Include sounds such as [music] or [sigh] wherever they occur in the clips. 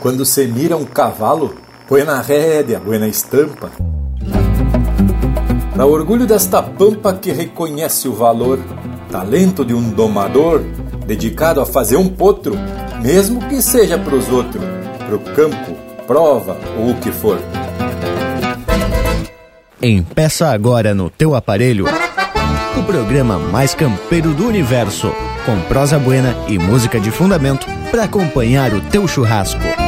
Quando se mira um cavalo, põe na rédea, põe na estampa. Para orgulho desta pampa que reconhece o valor, talento de um domador, dedicado a fazer um potro, mesmo que seja pros outros, pro campo, prova ou o que for. Empeça agora no teu aparelho o programa mais campeiro do universo, com prosa buena e música de fundamento para acompanhar o teu churrasco.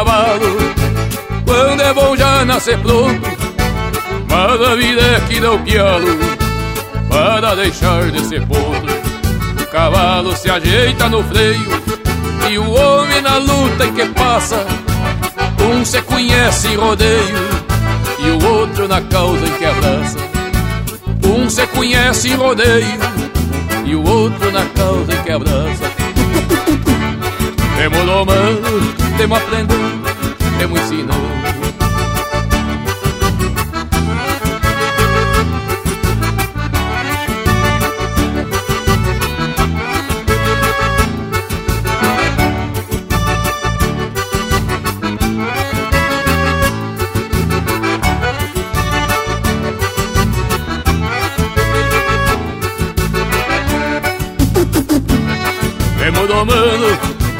Cavalo, quando é bom já nascer pronto. Mas a vida é que dá o pialo, para deixar de ser podre. O cavalo se ajeita no freio, e o homem na luta em que passa. Um se conhece em rodeio e o outro na causa em que abraça. Um se conhece em rodeio e o outro na causa em que abraça. Temos domando, temos aprendendo, temos ensinando.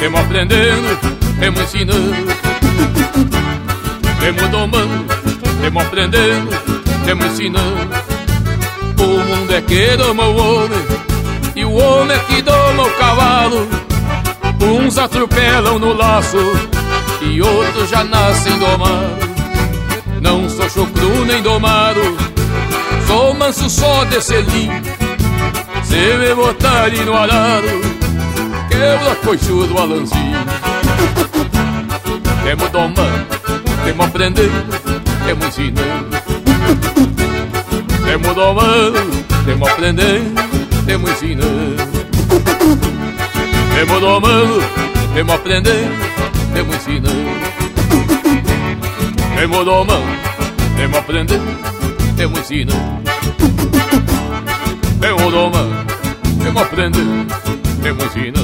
Temos aprendendo, temos ensinando. Temos domando, temos aprendendo, temos ensinando. O mundo é que doma o homem, e o homem é que doma o cavalo. Uns atropelam no laço, e outros já nascem domados. Não sou chucru nem domado, sou manso só de selim. Se me botarem no arado quebra coichudo do alanzinho. Temos domando, temos aprendendo, temos ensinando Temos domando, temos aprendendo, temos ensinando Temos domando, temos aprendendo, temos ensinando Temos domando, temos aprendendo, temos ensinando Temos domando, temos aprendendo limusina.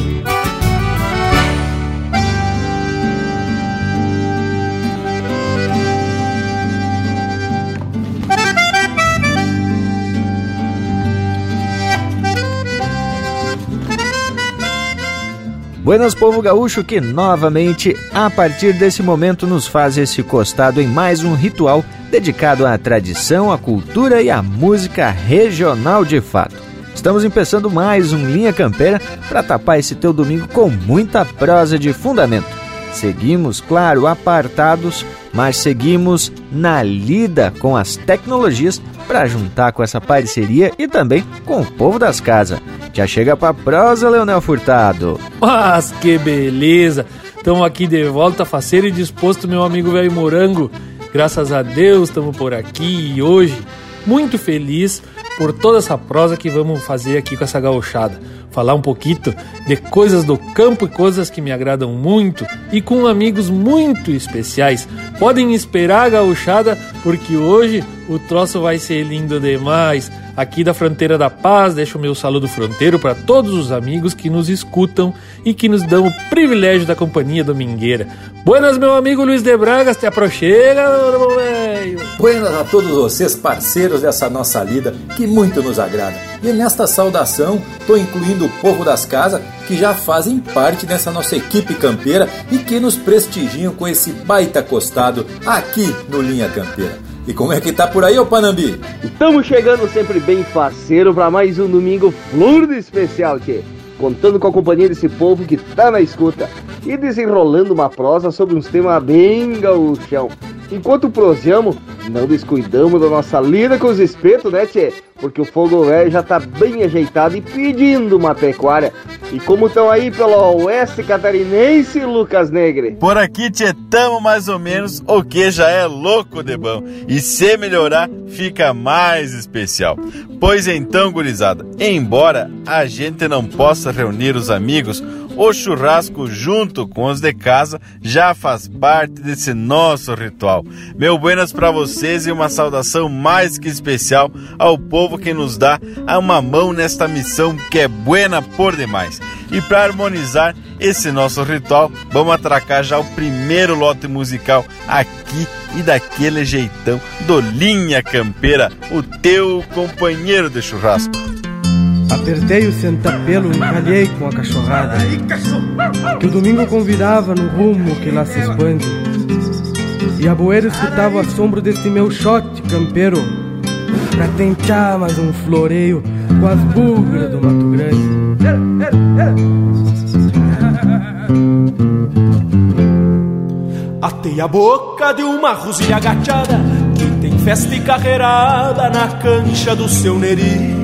Buenas povo gaúcho que novamente, a partir desse momento, nos faz esse costado em mais um ritual dedicado à tradição, à cultura e à música regional de fato. Estamos empeçando mais um Linha Campeira para tapar esse teu domingo com muita prosa de fundamento. Seguimos, claro, apartados, mas seguimos na lida com as tecnologias para juntar com essa parceria e também com o povo das casas. Já chega para prosa, Leonel Furtado. Mas que beleza! Estamos aqui de volta, faceiro e disposto, meu amigo velho Morango. Graças a Deus estamos por aqui e hoje muito feliz por toda essa prosa que vamos fazer aqui com essa gauchada. Falar um pouquinho de coisas do campo e coisas que me agradam muito e com amigos muito especiais. Podem esperar a gauchada porque hoje o troço vai ser lindo demais aqui da Fronteira da Paz. Deixo o meu saludo fronteiro para todos os amigos que nos escutam e que nos dão o privilégio da companhia domingueira. Buenas, meu amigo Luiz de Bragas, te aproxega, meu velho. Buenas a todos vocês, parceiros dessa nossa lida, que muito nos agrada. E nesta saudação, estou incluindo o povo das casas que já fazem parte dessa nossa equipe campeira e que nos prestigiam com esse baita costado aqui no Linha Campeira. E como é que tá por aí, ô Panambi? Estamos chegando sempre bem faceiro para mais um domingo flor de especial, tchê. Contando com a companhia desse povo que tá na escuta e desenrolando uma prosa sobre uns temas bem gauchão. Enquanto prosseamos, não descuidamos da nossa lida com os espetos, né, tchê? Porque o fogo velho já tá bem ajeitado e pedindo uma pecuária. E como estão aí pelo oeste catarinense, Lucas Negre? Por aqui, tchê, tamo mais ou menos o que já é louco de bom. E se melhorar, fica mais especial. Pois então, gurizada, embora a gente não possa reunir os amigos, o churrasco junto com os de casa já faz parte desse nosso ritual. Meu buenas para vocês e uma saudação mais que especial ao povo que nos dá uma mão nesta missão que é buena por demais. E para harmonizar esse nosso ritual, vamos atracar já o primeiro lote musical aqui e daquele jeitão do Linha Campeira, o teu companheiro de churrasco. Apertei o sentapelo, encalhei com a cachorrada. Que o domingo convidava no rumo que lá se expande. E a boeira escutava o assombro desse meu shot campeiro. Pra tentar mais um floreio com as bugras do Mato Grande. Atei a boca de uma rosilha agachada Que tem festa e carreirada na cancha do seu neri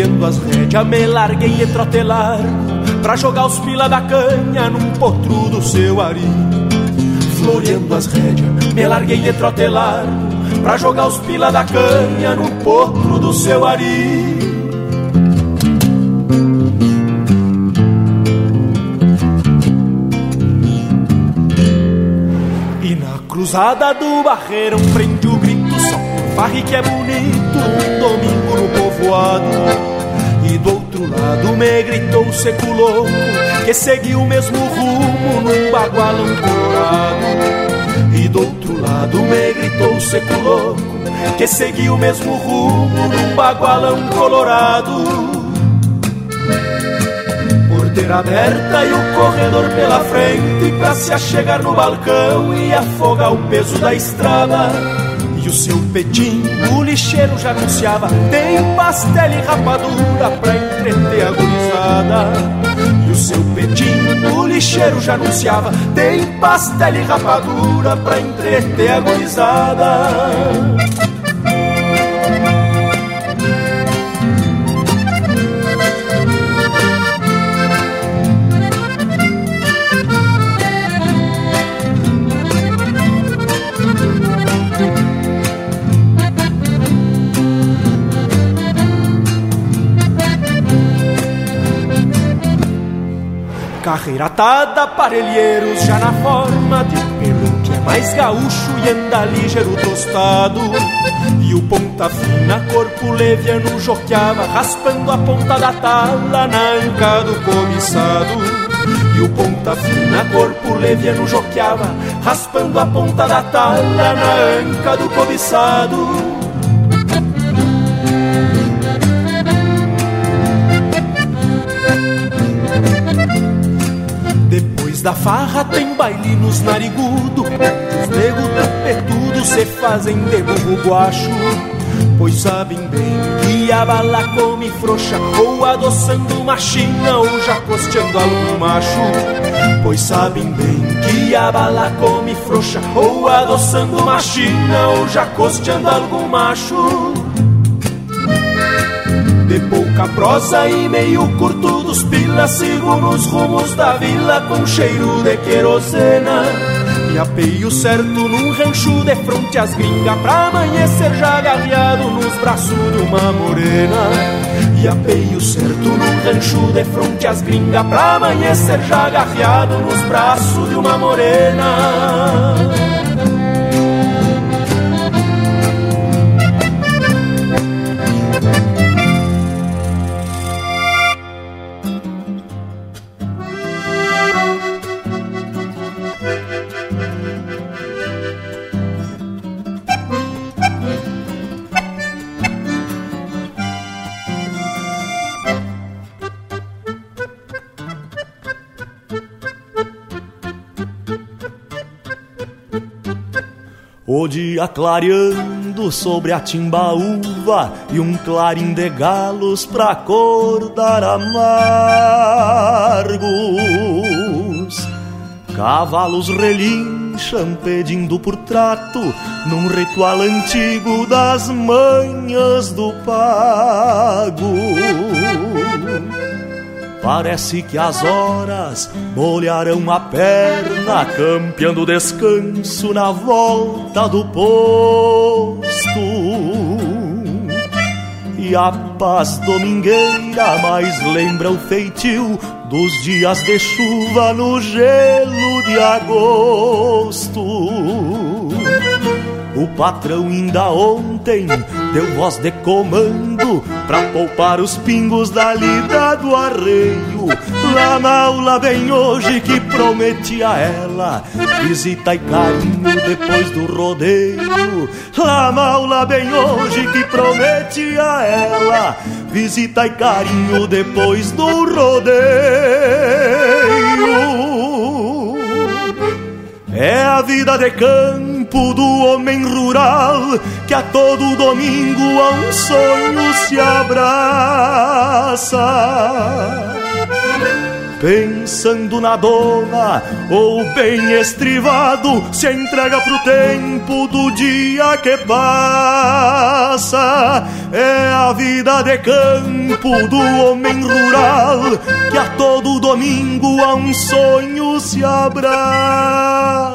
Floreando as rédeas, me larguei e trotelar Pra jogar os pila da canha num potro do seu ari Floreando as rédeas, me larguei de trotelar Pra jogar os pila da canha num potro do seu ari E na cruzada do barreirão prende o grito só Farre que é bonito, um domingo no povoado. e do outro lado me gritou seco louco Que seguiu o mesmo rumo num bagualão colorado E do outro lado me gritou seco louco Que seguiu o mesmo rumo num bagualão colorado. Porteira aberta e o corredor pela frente Pra se achegar no balcão e afogar o peso da estrada o seu pedim, o lixeiro já anunciava Tem pastel e rapadura pra entreter a gurizada. E o seu pedim, o lixeiro já anunciava Tem pastel e rapadura pra entreter a gurizada Carreira atada, parelheiros já na forma de pelo que é mais gaúcho e anda ligeiro tostado. E o ponta fina, corpo leviano, joqueava, raspando a ponta da tala na anca do cobiçado. E o ponta fina, corpo leviano, joqueava, raspando a ponta da tala na anca do cobiçado. Da farra tem baile nos narigudo. Os nego tapetudo se fazem de burro guacho. Pois sabem bem que a bala come frouxa Ou adoçando uma china ou já costeando algum macho. Pois sabem bem que a bala come frouxa Ou adoçando uma china ou já costeando algum macho de pouca prosa e meio curto dos pilas Sigo nos rumos da vila com cheiro de querosena. E apeio certo num rancho de fronte às gringas Pra amanhecer já agarreado nos braços de uma morena. E apeio certo num rancho de fronte às gringas Pra amanhecer já agarreado nos braços de uma morena O dia clareando sobre a timbaúva e um clarim de galos pra acordar amargos. Cavalos relincham pedindo por trato num ritual antigo das manhas do pago. Parece que as horas molharão a perna, campeando descanso na volta do posto. E a paz domingueira mais lembra o feitio dos dias de chuva no gelo de agosto. O patrão ainda ontem deu voz de comando pra poupar os pingos da lida do arreio. Lá na aula bem hoje que prometi a ela visita e carinho depois do rodeio. Lá na aula bem hoje que prometi a ela visita e carinho depois do rodeio. É a vida de campo do homem rural que a todo domingo a um sonho se abraça. Pensando na dona ou bem estrivado, se entrega pro tempo do dia que passa. É a vida de campo do homem rural que a todo domingo a um sonho se abraça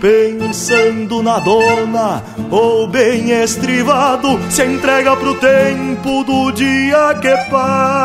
pensando na dona, ou bem estrivado, se entrega pro tempo do dia que passa.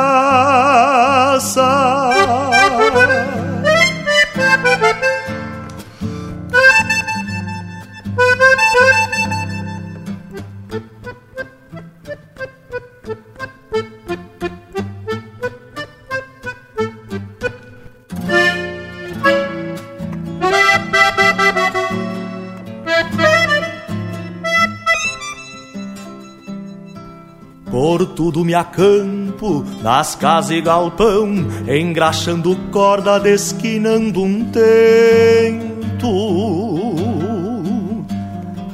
Me acampo, nas casas e galpão, engraxando corda, desquinando um tento.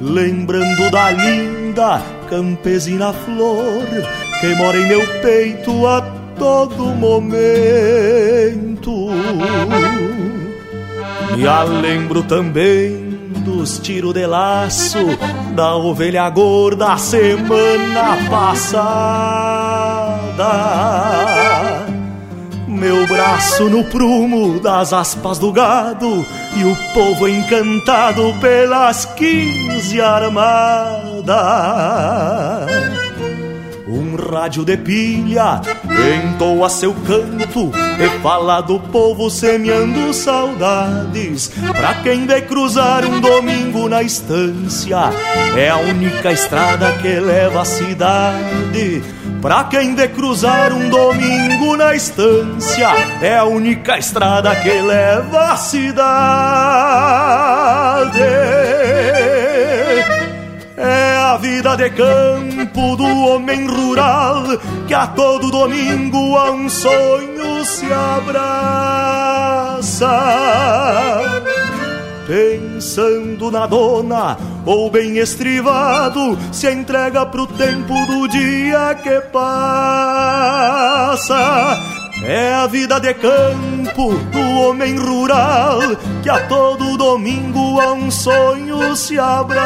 Lembrando da linda campesina flor, que mora em meu peito a todo momento. Me a lembro também dos tiros de laço da ovelha gorda semana passada. Meu braço no prumo das aspas do gado e o povo encantado pelas quinze armadas. Rádio de pilha entoa seu canto e fala do povo semeando saudades. Pra quem vê cruzar um domingo na estância, é a única estrada que leva à cidade. Pra quem vê cruzar um domingo na estância, é a única estrada que leva à cidade. É a vida de campo do homem rural que a todo domingo a um sonho se abraça. Pensando na dona ou bem estrivado, se entrega pro tempo do dia que passa. É a vida de campo do homem rural que a todo domingo a um sonho se abraça.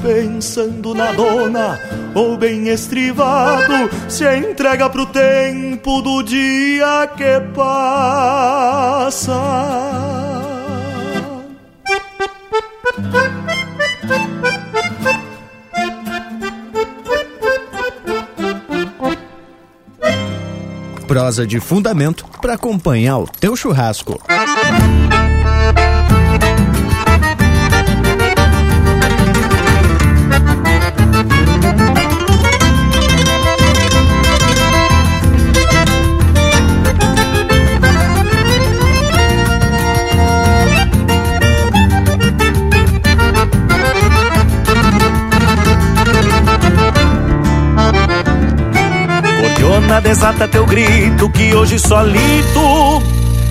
Pensando na dona ou bem estrivado, se entrega pro tempo do dia que passa. Prosa de fundamento para acompanhar o teu churrasco. Desata teu grito que hoje solito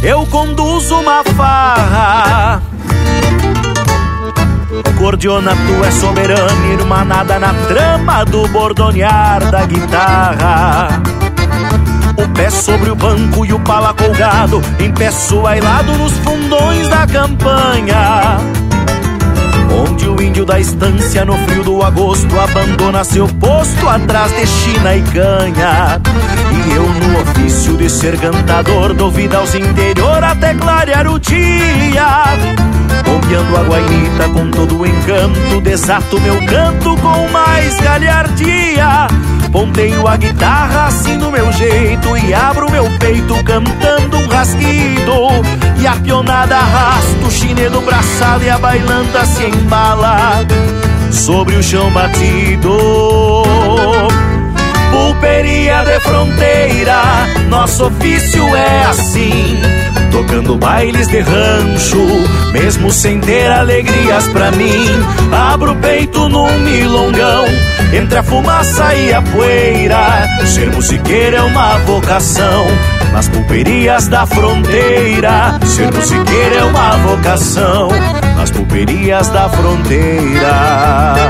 eu conduzo uma farra. Cordiona, tu é soberana, irmanada na trama do bordonear da guitarra. O pé sobre o banco e o pala colgado, em pé suailado nos fundões da campanha. O índio da estância no frio do agosto abandona seu posto atrás de China e canha. E eu no ofício de ser cantador dou vida aos interior até clarear o dia. Bombeando a guainita com todo o encanto, desato meu canto com mais galhardia. Ponteio a guitarra assim do meu jeito e abro meu peito cantando um rasguido. A pionada arrasta o chinedo braçado e a bailanta se embala sobre o chão batido. Pulperia de fronteira, nosso ofício é assim. Tocando bailes de rancho, mesmo sem ter alegrias pra mim. Abro o peito num milongão, entre a fumaça e a poeira. Ser musiqueiro é uma vocação, nas pulperias da fronteira. Ser musiqueiro é uma vocação, nas pulperias da fronteira.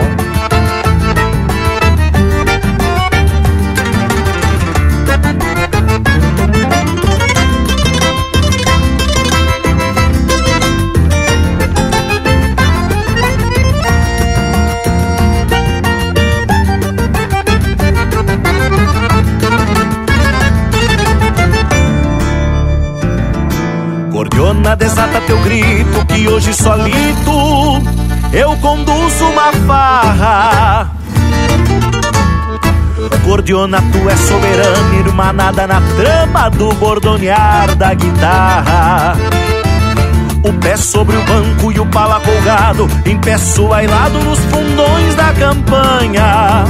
Teu grito que hoje solito eu conduzo uma farra. Cordiona, tu é soberana, irmanada na trama do bordonear da guitarra. O pé sobre o banco e o pala colgado, em pé suailado nos fundões da campanha.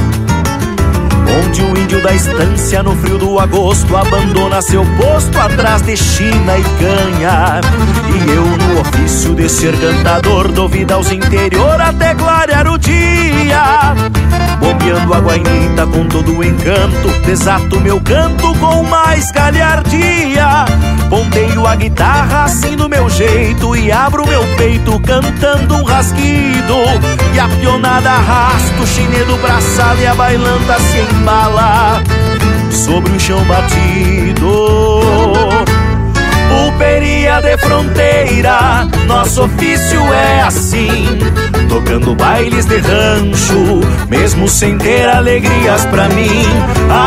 Onde o índio da estância no frio do agosto abandona seu posto atrás de China e canha. E eu no ofício de ser cantador dou vida aos interior até clarear o dia. Bombeando a guainita com todo o encanto, desato meu canto com mais galhardia. Ponteio a guitarra assim do meu jeito e abro meu peito cantando um rasguido. E a pionada arrasta o chinedo braçado e a bailanta se embala sobre o chão batido. Pulperia de fronteira, nosso ofício é assim. Tocando bailes de rancho, mesmo sem ter alegrias pra mim.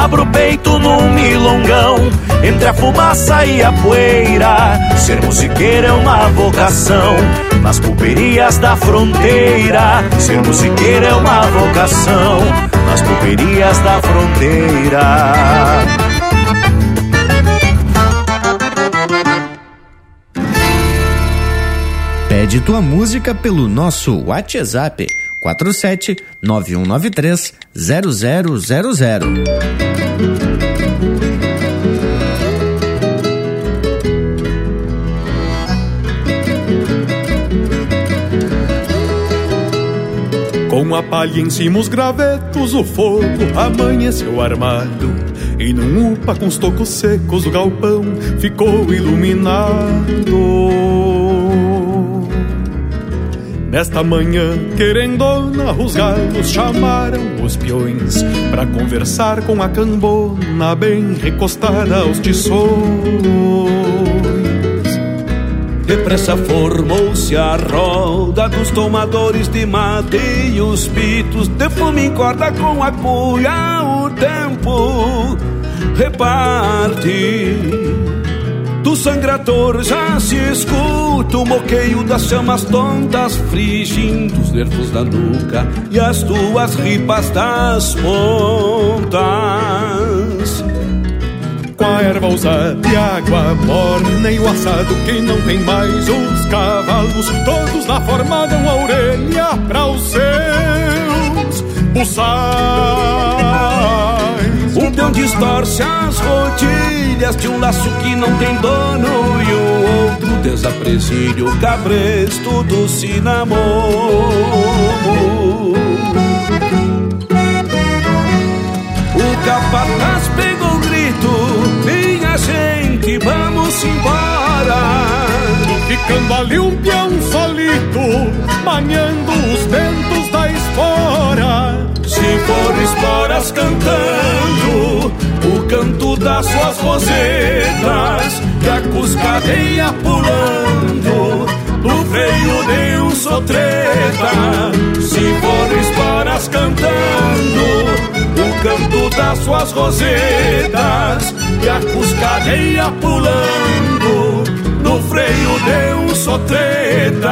Abro o peito num milongão, entre a fumaça e a poeira. Ser musiqueiro é uma vocação, nas pulperias da fronteira. Ser musiqueiro é uma vocação, nas pulperias da fronteira. Pede tua música pelo nosso WhatsApp 47 9193 0000. Com a palha em cima os gravetos, o fogo amanheceu armado. E num upa com os tocos secos o galpão ficou iluminado. Nesta manhã, querendona, os galos chamaram os peões Pra conversar com a cambona bem recostada aos tições. Depressa formou-se a roda dos tomadores de mate E os pitos de fumo corda com a cuia O tempo reparte do sangrador já se escuta o moqueio das chamas tontas frigindo os nervos da nuca e as tuas ripas das pontas. Com a erva usada e água morna e o assado que não tem mais os cavalos, todos na forma dão a orelha para os seus buçais. Distorce as rodilhas de um laço que não tem dono E o outro desapresilha o cabresto do cinamomo O capataz pegou o grito Minha gente, vamos embora Ficando ali um peão solito, maniando os ventos da espora. Se for esporas cantando, o canto das suas rosetas, e a cuscadeia pulando, no freio de um sotreta. Se for esporas cantando, o canto das suas rosetas, e a cuscadeia pulando, freio de um sotreta.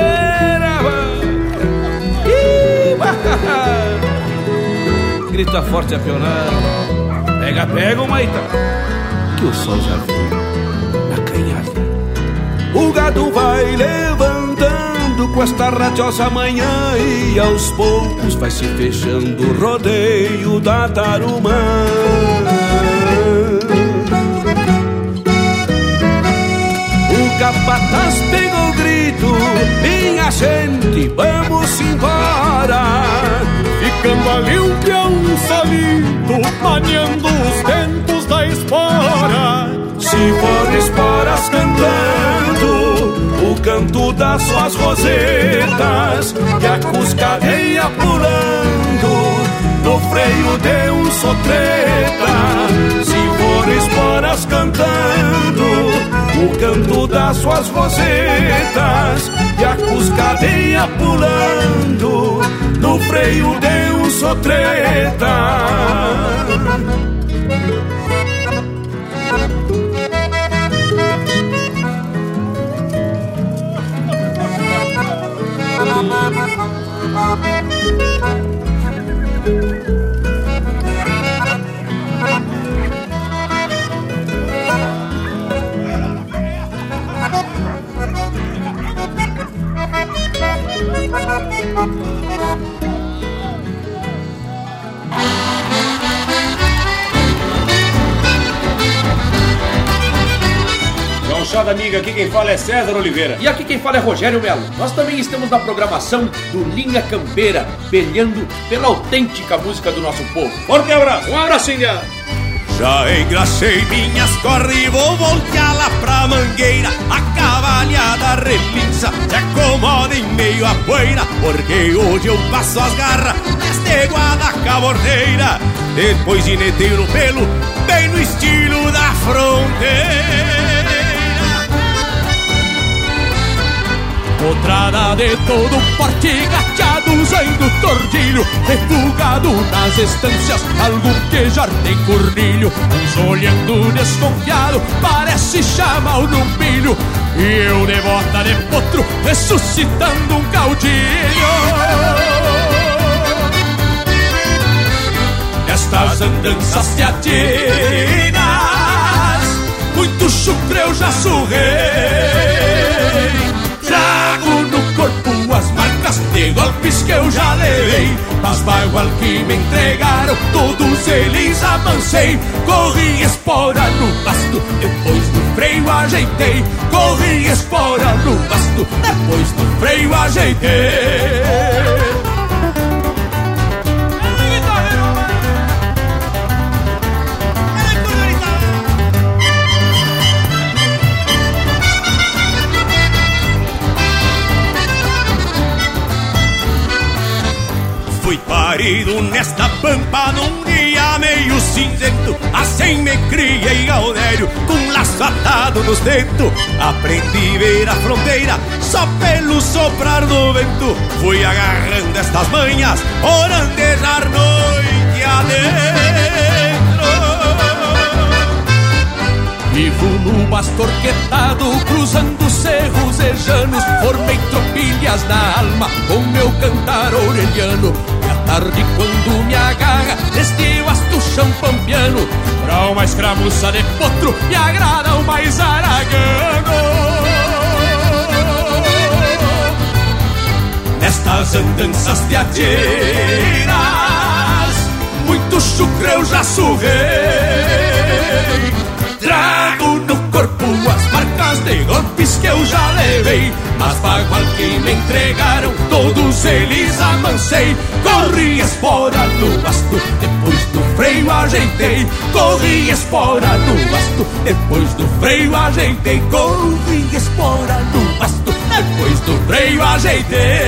grita forte a pionada. Pega, pega, Maita, que o sol já veio na canhada. O gado vai levantando com esta radiosa manhã e aos poucos vai se fechando o rodeio da tarumã. O capataz pegou o grito, minha gente, vamos embora. Ficando ali um peão solito, maniando os ventos da espora. Se for esporas cantando, o canto das suas rosetas, e a cuscadeia pulando, no freio de um sotreta. Se for esporas cantando, o canto das suas rosetas, e a cuscadeia pulando, no freio de um sotreta. Gauchada amiga, aqui quem fala é César Oliveira. E aqui quem fala é Rogério Melo. Nós também estamos na programação do Linha Campeira, peleando pela autêntica música do nosso povo. Forte abraço! Um abracinho! Já engracei minhas corre e vou voltear lá pra mangueira. A cavalhada repinça, se acomoda em meio à poeira Porque hoje eu passo as garras nesta guada cabordeira Depois ginetei no pelo, bem no estilo da fronteira Potrada de todo porte, gateado usando tordilho Refugado nas estâncias, algum quejar tem cornilho Uns olhando desconfiado, parece chamar o pilho E eu de bota de potro, ressuscitando um caudilho. Nestas andanças teatinas Muito chucre eu já surrei. no de golpes que eu já levei Mas vai igual que me entregaram, todos eles avancei. Corri espora no basto, depois do freio ajeitei. Corri espora no basto, depois do freio ajeitei nesta pampa num dia meio cinzento. Assim me criei Gaudério com laço atado nos dentos Aprendi a ver a fronteira só pelo soprar do vento. Fui agarrando estas manhas, orandejar noite adentro. Vivo no bastorquetado, cruzando cerros ejanos Formei tropilhas na alma com meu cantar orelhano E tarde quando me agarra neste vasto chão pampiano Pra uma escramuça de potro me agrada o mais aragano. Nestas andanças de ateiras Muito chucre eu já surrei Trago no corpo as marcas de golpes que eu já levei Mas bagual que me entregaram, todos eles amancei Corri espora no basto, depois do freio ajeitei. Corri espora no basto, depois do freio ajeitei. Corri espora no basto, depois do freio ajeitei.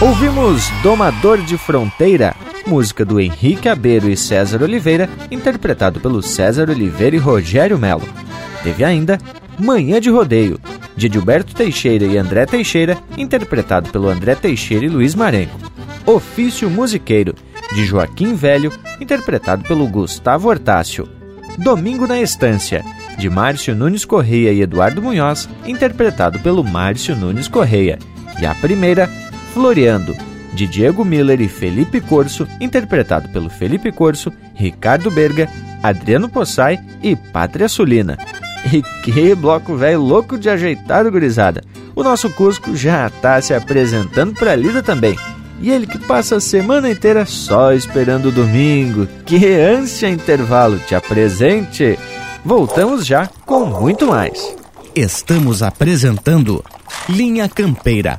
Ouvimos Domador de Fronteira, música do Henrique Abeiro e César Oliveira, interpretado pelo César Oliveira e Rogério Melo. Teve ainda Manhã de Rodeio, de Gilberto Teixeira e André Teixeira, interpretado pelo André Teixeira e Luiz Marenco. Ofício Musiqueiro, de Joaquim Velho, interpretado pelo Gustavo Hortácio. Domingo na Estância, de Márcio Nunes Correia e Eduardo Munhoz, interpretado pelo Márcio Nunes Correia. E a primeira, Floreando, de Diego Miller e Felipe Corso, interpretado pelo Felipe Corso, Ricardo Berga, Adriano Possai e Pátria Sulina. E que bloco velho louco de ajeitado, gurizada! O nosso Cusco já está se apresentando para lida também. E ele que passa a semana inteira só esperando o domingo. Que ânsia intervalo, te apresente! Voltamos já com muito mais. Estamos apresentando Linha Campeira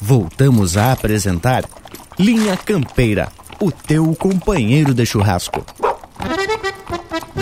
Voltamos a apresentar Linha Campeira, o teu companheiro de churrasco.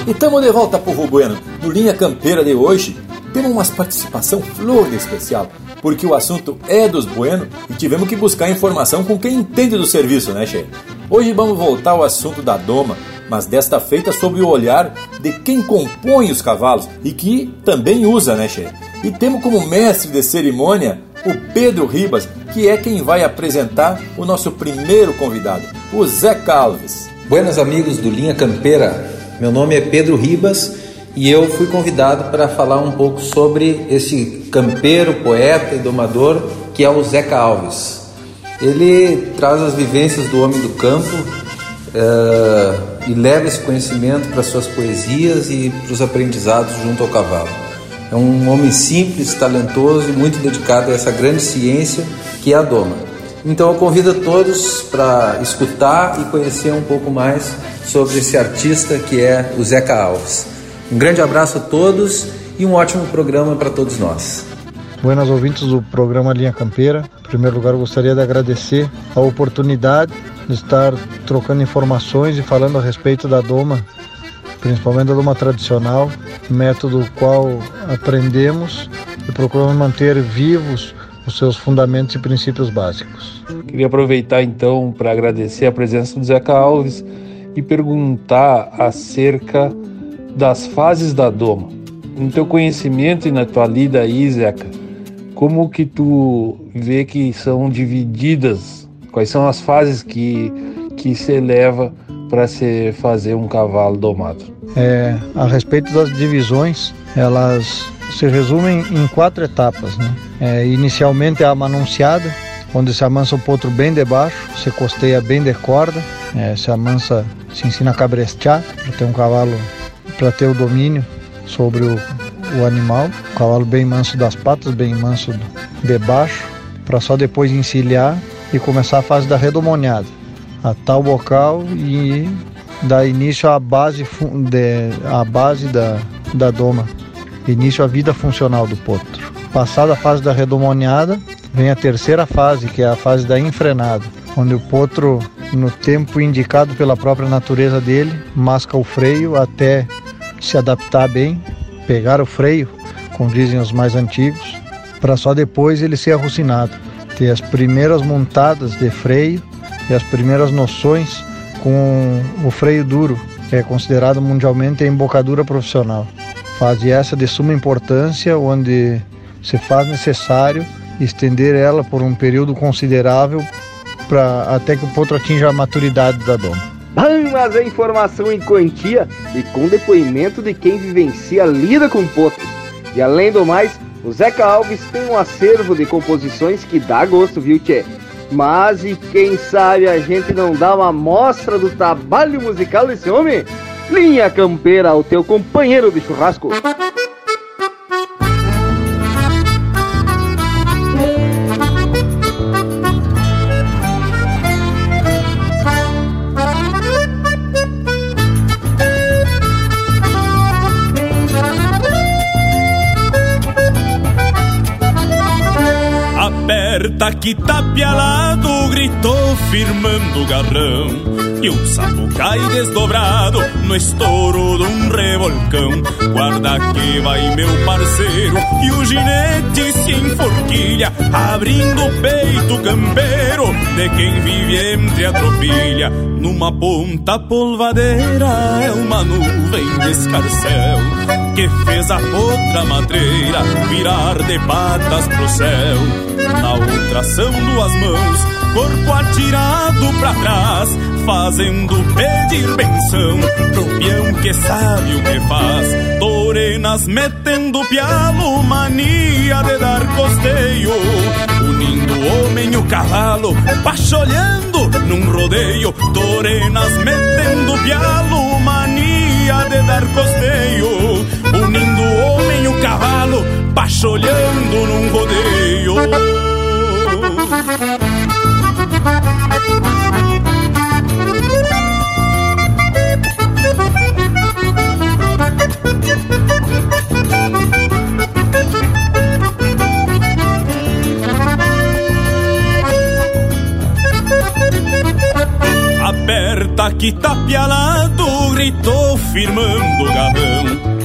E estamos de volta, povo bueno. No Linha Campeira de hoje, temos uma participação flor de especial, porque o assunto é dos bueno e tivemos que buscar informação com quem entende do serviço, né, Che? Hoje vamos voltar ao assunto da doma, mas desta feita sob o olhar de quem compõe os cavalos e que também usa, né, Che? E temos como mestre de cerimônia o Pedro Ribas, que é quem vai apresentar o nosso primeiro convidado, o Zé Calves. Buenas amigos do Linha Campeira, meu nome é Pedro Ribas e eu fui convidado para falar um pouco sobre esse campeiro, poeta e domador que é o Zeca Alves. Ele traz as vivências do homem do campo uh, e leva esse conhecimento para suas poesias e para os aprendizados junto ao cavalo. É um homem simples, talentoso e muito dedicado a essa grande ciência que é a doma. Então eu convido a todos para escutar e conhecer um pouco mais sobre esse artista que é o Zeca Alves. Um grande abraço a todos e um ótimo programa para todos nós. Buenas ouvintes do programa Linha Campeira. Em primeiro lugar, eu gostaria de agradecer a oportunidade de estar trocando informações e falando a respeito da doma principalmente de uma tradicional, método qual aprendemos e procuramos manter vivos os seus fundamentos e princípios básicos. Queria aproveitar então para agradecer a presença do Zeca Alves e perguntar acerca das fases da doma. No teu conhecimento e na tua lida aí, Zeca, como que tu vê que são divididas? Quais são as fases que, que se leva para se fazer um cavalo domado? É, a respeito das divisões, elas se resumem em quatro etapas. Né? É, inicialmente é a manunciada, onde se amansa o potro bem de baixo, se costeia bem de corda, é, se amansa, se ensina a cabrestear, para ter um cavalo, para ter o domínio sobre o, o animal, o cavalo bem manso das patas, bem manso de baixo, para só depois encilhar e começar a fase da redomoniada, a tal bocal e dá início à base, de, à base da, da doma, início à vida funcional do potro. Passada a fase da redomoniada, vem a terceira fase, que é a fase da enfrenada, onde o potro, no tempo indicado pela própria natureza dele, masca o freio até se adaptar bem, pegar o freio, como dizem os mais antigos, para só depois ele ser arrucinado. Ter as primeiras montadas de freio e as primeiras noções com o freio duro, que é considerado mundialmente a embocadura profissional. Fase essa de suma importância, onde se faz necessário estender ela por um período considerável para até que o potro atinja a maturidade da doma. Mas é informação em quantia e com depoimento de quem vivencia lida com potros. E além do mais, o Zeca Alves tem um acervo de composições que dá gosto, viu, Tchê? Mas e quem sabe a gente não dá uma amostra do trabalho musical desse homem? Linha Campeira, o teu companheiro de churrasco. Que tapialado gritou firmando o garrão e um sapo cai desdobrado no estouro de um revolcão. Guarda que vai meu parceiro e o ginete se enforquilha, abrindo o peito campeiro de quem vive entre a tropilha. Numa ponta polvadeira é uma nuvem de escarcel que fez a outra madreira virar de patas pro céu. Na outra são duas mãos, corpo atirado pra trás, fazendo pedir benção pro peão que sabe o que faz. Torenas metendo pialo, mania de dar costeio, unindo o homem e o cavalo, pacholhando num rodeio. Torenas metendo pialo, mania de dar costeio, cavalo, pacholhando num rodeio. Aperta que tapialado, gritou firmando o.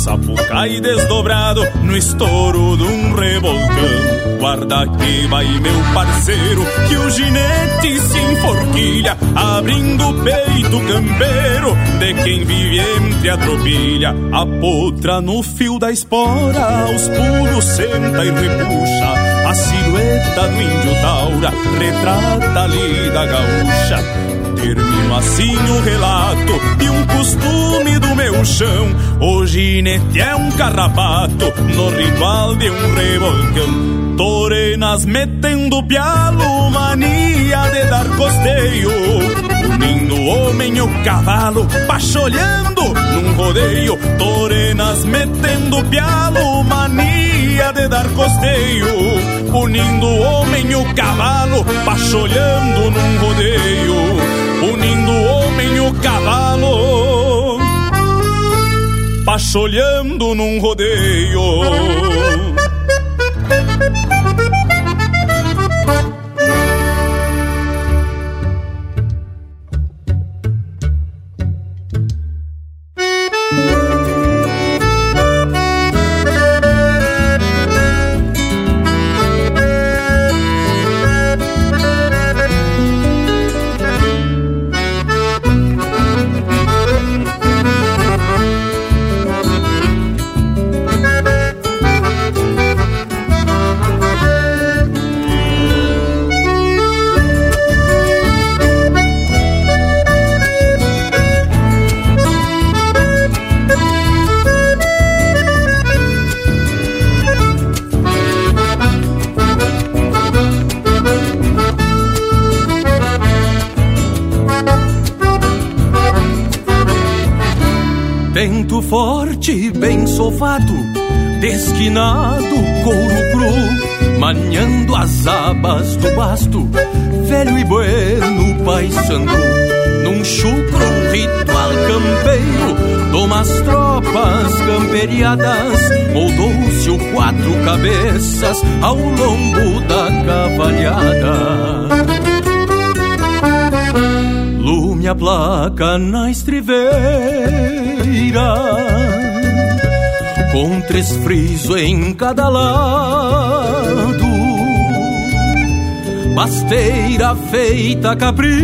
E um sapo cai desdobrado no estouro de um revolcão. Guarda que vai meu parceiro, que o ginete se enforquilha, abrindo o peito campeiro de quem vive entre a tropilha. A potra no fio da espora, aos pulos senta e repuxa. A silhueta do índio taura retrata ali da gaúcha. Termino assim o relato de um costume do meu chão. O ginete é um carrapato no ritual de um revolcão. Torenas metendo pialo, mania de dar costeio. Unindo o homem e o cavalo, pacholhando num rodeio. Torenas metendo pialo, mania de dar costeio. Unindo o homem e o cavalo, pacholhando num rodeio unindo o homem e o cavalo, pacholhando num rodeio. Desquinado, couro cru, manhando as abas do basto, velho e bueno paisando, num chucro ritual campeiro, domas tropas camperiadas, moldou-se o quatro cabeças ao longo da palhada. Lume a placa na estriveira, com três frisos em cada lado. Basteira feita capricho,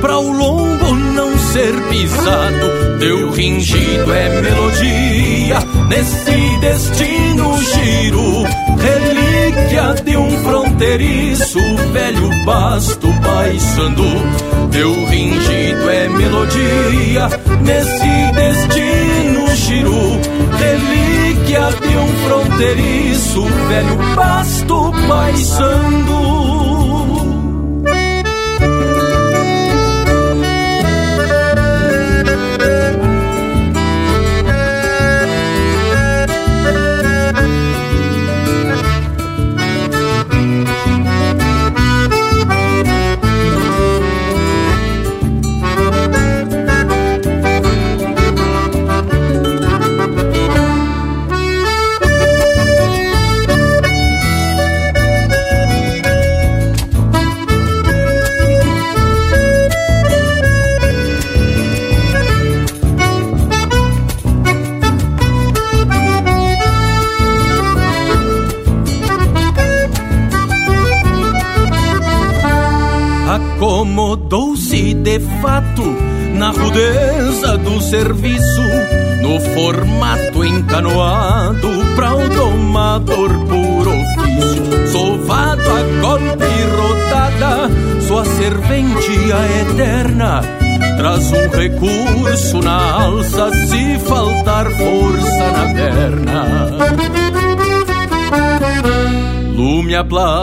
pra o lombo não ser pisado. Teu ringido é melodia nesse destino giro, relíquia de um fronteiriço, velho basto paisando. Teu ringido é melodia nesse destino giro, relíquia de um fronteiriço, velho basto paisando.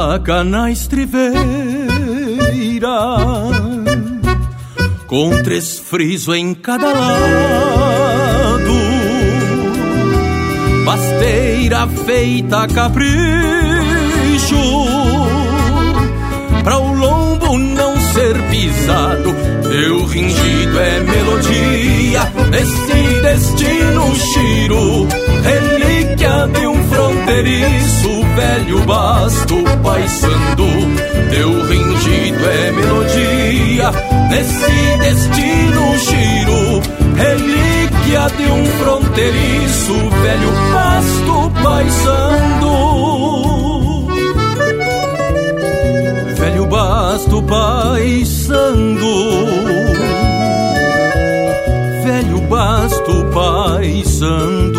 A placa na estriveira com três frisos em cada lado. Basteira feita a capricho, pra o lombo não ser pisado. Teu ringido é melodia nesse destino giro, relíquia de um fronteiriço velho basto paisando. Teu ringido é melodia nesse destino giro, relíquia de um fronteiriço velho basto paisando. Velho basto paisando. Velho basto paisando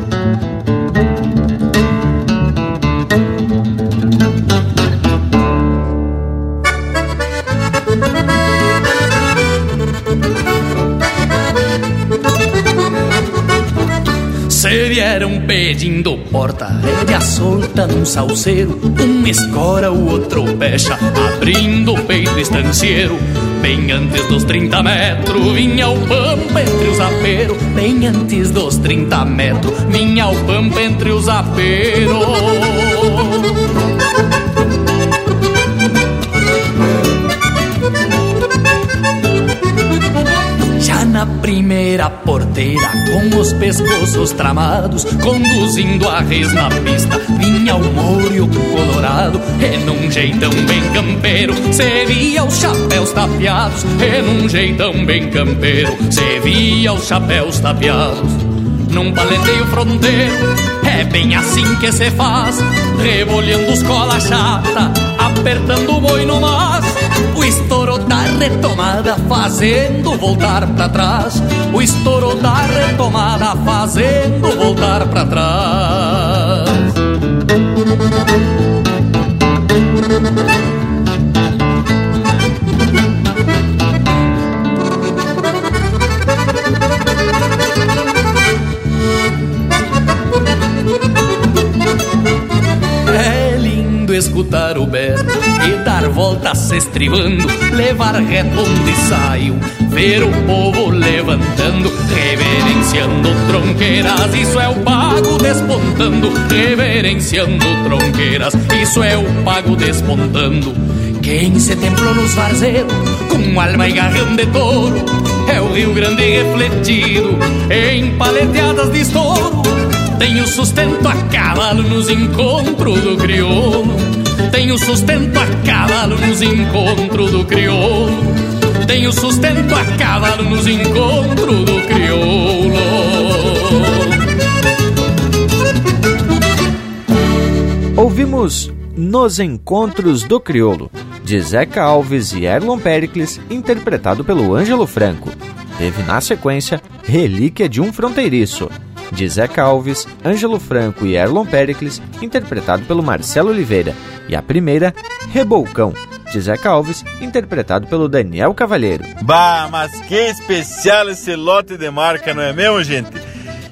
Pedindo porta, rédea solta num salseiro, um escora, o outro pecha, abrindo o peito estancieiro. Bem antes dos 30 metros, vinha o pampa entre os aperos. Bem antes dos 30 metros, vinha o pampa entre os aperos. Primeira porteira, com os pescoços tramados, conduzindo a res na pista, vinha o mouro colorado, e num jeitão bem campeiro, se via os chapéus tapeados, e num jeitão bem campeiro, se via os chapéus tapeados. Num palenteio fronteiro, é bem assim que se faz, rebolhando os cola chata, apertando o boi no mas. O estouro da retomada fazendo voltar pra trás. O estouro da retomada fazendo voltar pra trás. Voltas se estribando, levar reto onde ver o povo levantando, reverenciando tronqueiras, isso é o pago despontando, reverenciando tronqueiras, isso é o pago despontando. Quem se templou nos varzeiros com alma e garrão de touro é o Rio Grande refletido em paleteadas de estouro. Tem o sustento a cavalo nos encontros do crioulo. Tem o sustento a cavalo nos encontros do crioulo. Tem o sustento a cavalo nos encontros do crioulo. Ouvimos Nos Encontros do Crioulo, de Zeca Alves e Erlon Pericles, interpretado pelo Ângelo Franco. Teve na sequência Relíquia de um Fronteiriço, de Zeca Alves, Ângelo Franco e Erlon Pericles, interpretado pelo Marcelo Oliveira. E a primeira, Rebolcão, de Zeca Alves, interpretado pelo Daniel Cavalheiro. Bah, mas que especial esse lote de marca, não é mesmo, gente?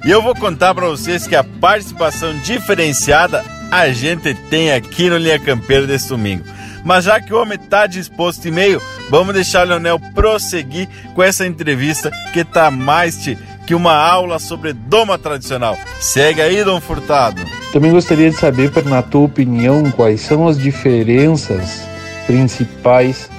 E eu vou contar para vocês que a participação diferenciada a gente tem aqui no Linha Campeira desse domingo. Mas já que o homem está disposto e meio, vamos deixar o Leonel prosseguir com essa entrevista que tá mais te que uma aula sobre doma tradicional. Segue aí, Dom Furtado. Também gostaria de saber, na tua opinião, quais são as diferenças principais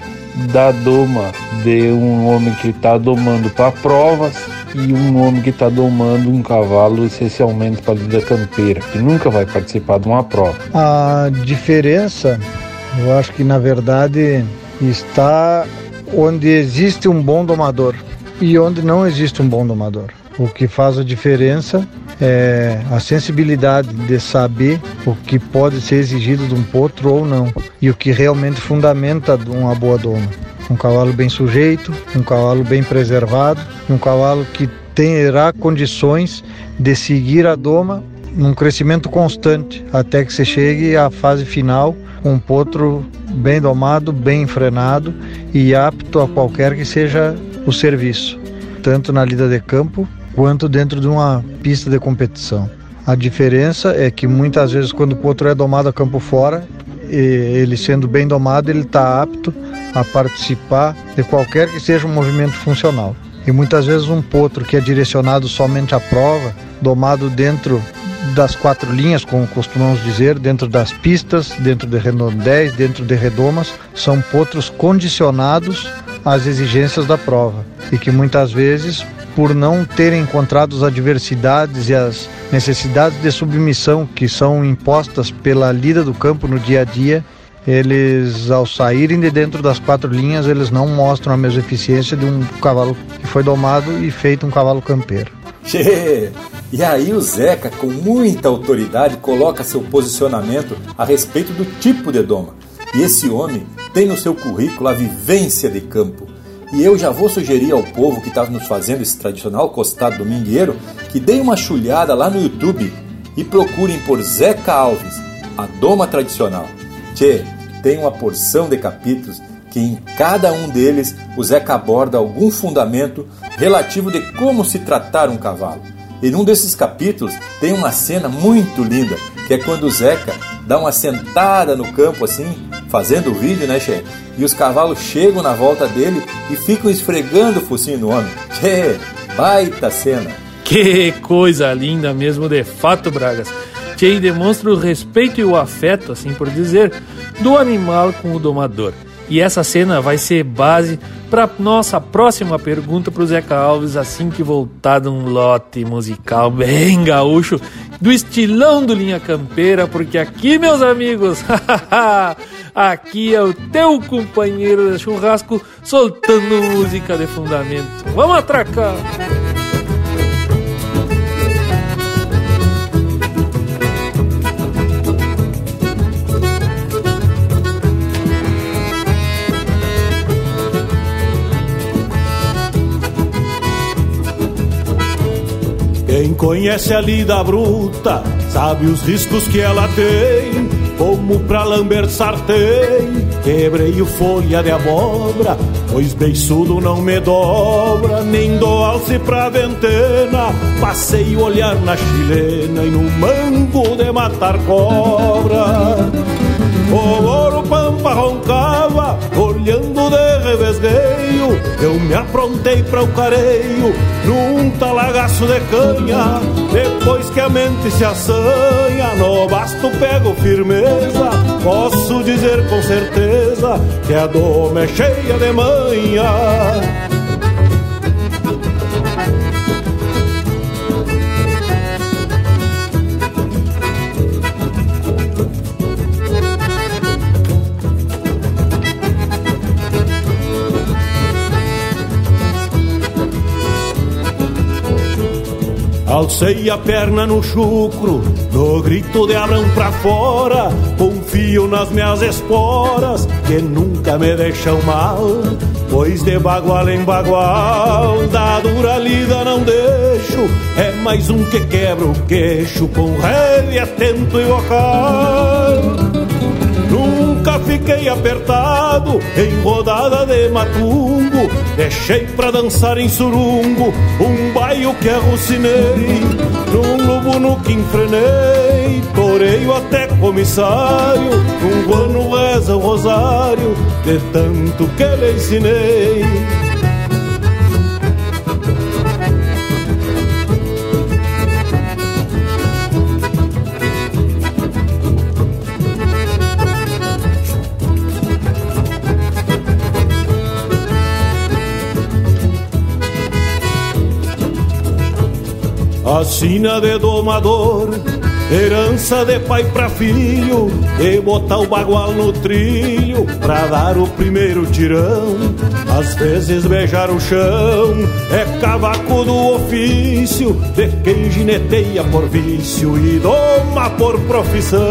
da doma de um homem que está domando para provas e um homem que está domando um cavalo essencialmente para a vida campeira, que nunca vai participar de uma prova. A diferença, eu acho que na verdade está onde existe um bom domador e onde não existe um bom domador. O que faz a diferença é a sensibilidade de saber o que pode ser exigido de um potro ou não e o que realmente fundamenta uma boa doma. Um cavalo bem sujeito, um cavalo bem preservado, um cavalo que terá condições de seguir a doma num crescimento constante até que se chegue à fase final um potro bem domado, bem frenado e apto a qualquer que seja o serviço, tanto na lida de campo quanto dentro de uma pista de competição. A diferença é que muitas vezes quando o potro é domado a campo fora, ele sendo bem domado, ele está apto a participar de qualquer que seja um movimento funcional. E muitas vezes um potro que é direcionado somente à prova, domado dentro das quatro linhas, como costumamos dizer, dentro das pistas, dentro de redondéis, dentro de redomas, são potros condicionados às exigências da prova e que muitas vezes por não terem encontrado as adversidades e as necessidades de submissão que são impostas pela lida do campo no dia a dia, eles ao saírem de dentro das quatro linhas, eles não mostram a mesma eficiência de um cavalo que foi domado e feito um cavalo campeiro. Che! E aí o Zeca, com muita autoridade, coloca seu posicionamento a respeito do tipo de doma. E esse homem tem no seu currículo a vivência de campo. E eu já vou sugerir ao povo que está nos fazendo esse tradicional costado domingueiro que deem uma chulhada lá no YouTube e procurem por Zeca Alves, a doma tradicional. Tchê, tem uma porção de capítulos que em cada um deles o Zeca aborda algum fundamento relativo de como se tratar um cavalo. E num desses capítulos tem uma cena muito linda, que é quando o Zeca dá uma sentada no campo assim, fazendo o vídeo, né, Che? E os cavalos chegam na volta dele e ficam esfregando o focinho no homem. Che, baita cena. Que coisa linda mesmo, de fato, Bragas. Che demonstra o respeito e o afeto, assim por dizer, do animal com o domador. E essa cena vai ser base para nossa próxima pergunta para o Zeca Alves, assim que voltar de um lote musical bem [laughs] gaúcho, do estilão do Linha Campeira, porque aqui, meus amigos, [laughs] aqui é o teu companheiro de churrasco soltando música de fundamento. Vamos atracar! Conhece a lida bruta sabe os riscos que ela tem. Como pra lamber sartém, quebrei o folha de abóbora, pois beiçudo não me dobra, nem dou alce pra ventena. Passei o olhar na chilena e no mango de matar cobra. O ouro pampa roncava. Eu me aprontei para o careio, num talagaço de canha. Depois que a mente se assanha, no basto pego firmeza. Posso dizer com certeza que a doma é cheia de manha. Alcei a perna no chucro, no grito de Abrão pra fora, confio nas minhas esporas, que nunca me deixam mal. Pois de bagual em bagual, da dura lida não deixo, é mais um que quebra o queixo, com rede atento e vocal. Fiquei apertado em rodada de matungo. Deixei pra dançar em surungo um baio que arrucinei. Num lobo no que enfrenei, toreio até comissário. Um guano reza o rosário de tanto que lhe ensinei. A de domador, herança de pai pra filho, e botar o bagual no trilho pra dar o primeiro tirão. Às vezes beijar o chão é cavaco do ofício de quem gineteia por vício e doma por profissão.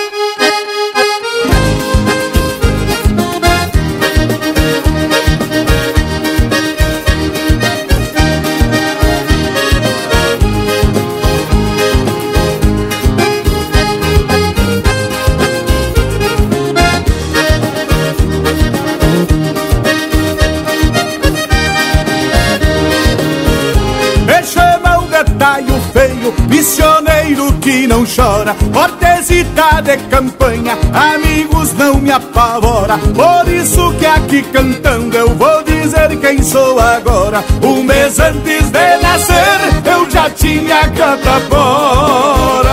Cortesita de campanha, amigos não me apavora. Por isso que aqui cantando eu vou dizer quem sou agora. Um mês antes de nascer eu já tinha catapora.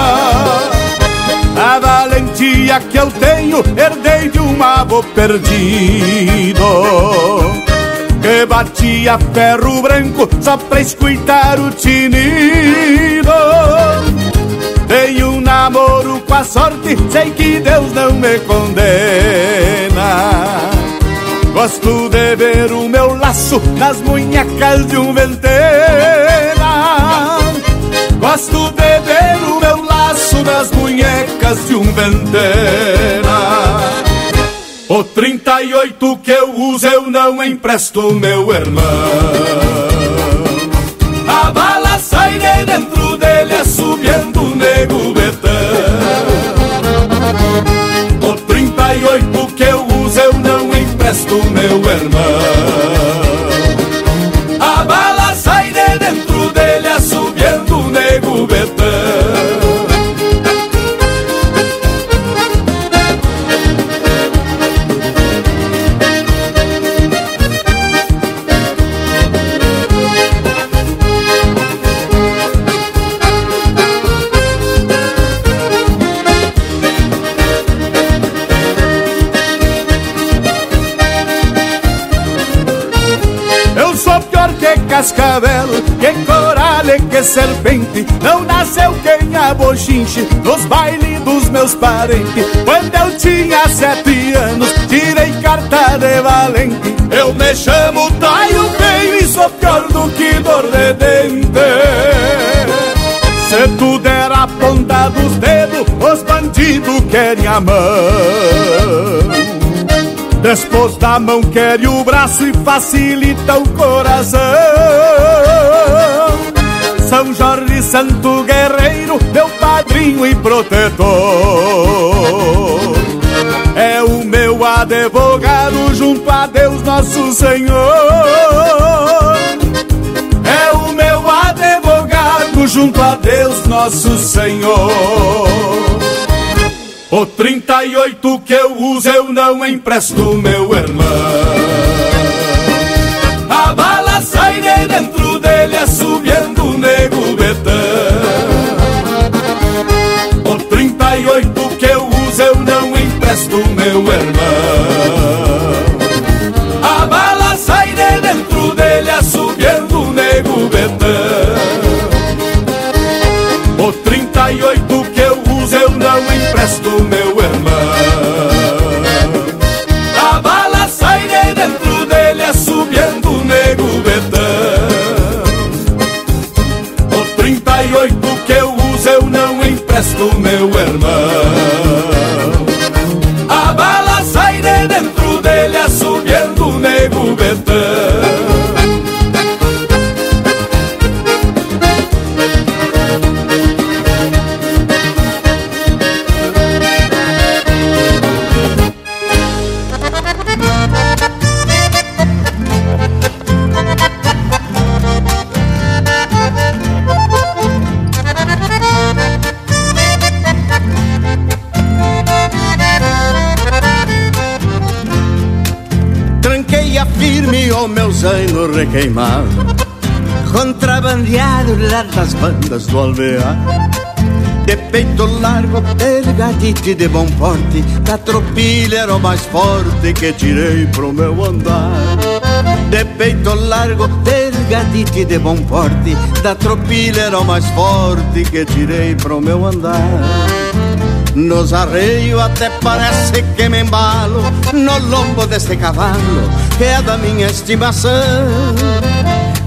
A valentia que eu tenho herdei de um avô perdido que batia ferro branco só pra escutar o tinido. Dei um namoro com a sorte, sei que Deus não me condena. Gosto de ver o meu laço nas munhecas de um ventena. Gosto de ver o meu laço nas munhecas de um ventena. O 38 que eu uso eu não empresto, meu irmão. A bala sai de dentro dele, assobiando o nego 38 que eu uso eu não empresto, meu irmão. Que serpente. Não nasceu quem a bochinche nos bailes dos meus parentes. Quando eu tinha sete anos, tirei carta de valente. Eu me chamo Taio Feio e sou pior do que dor de dente. Se tu der a ponta dos dedos, os bandidos querem a mão. Depois da mão quer o braço e facilita o coração. São Jorge Santo Guerreiro, meu padrinho e protetor. É o meu advogado junto a Deus Nosso Senhor. É o meu advogado junto a Deus Nosso Senhor. O 38 que eu uso eu não empresto, meu irmão. A bala sai de dentro dele, assobiando empresto, meu irmão. A bala sai de dentro dele, assobiando o nego betão. O 38 que eu uso eu não empresto, meu requeimado Contrabandeado lá das bandas do alvear. De peito largo, delgadite de bom porte. Da tropilha era o mais forte que tirei pro meu andar. De peito largo, delgadite de bom porte. Da tropilha era o mais forte que tirei pro meu andar nos arreios até parece que me embalo No lombo deste cavalo que é da minha estimação.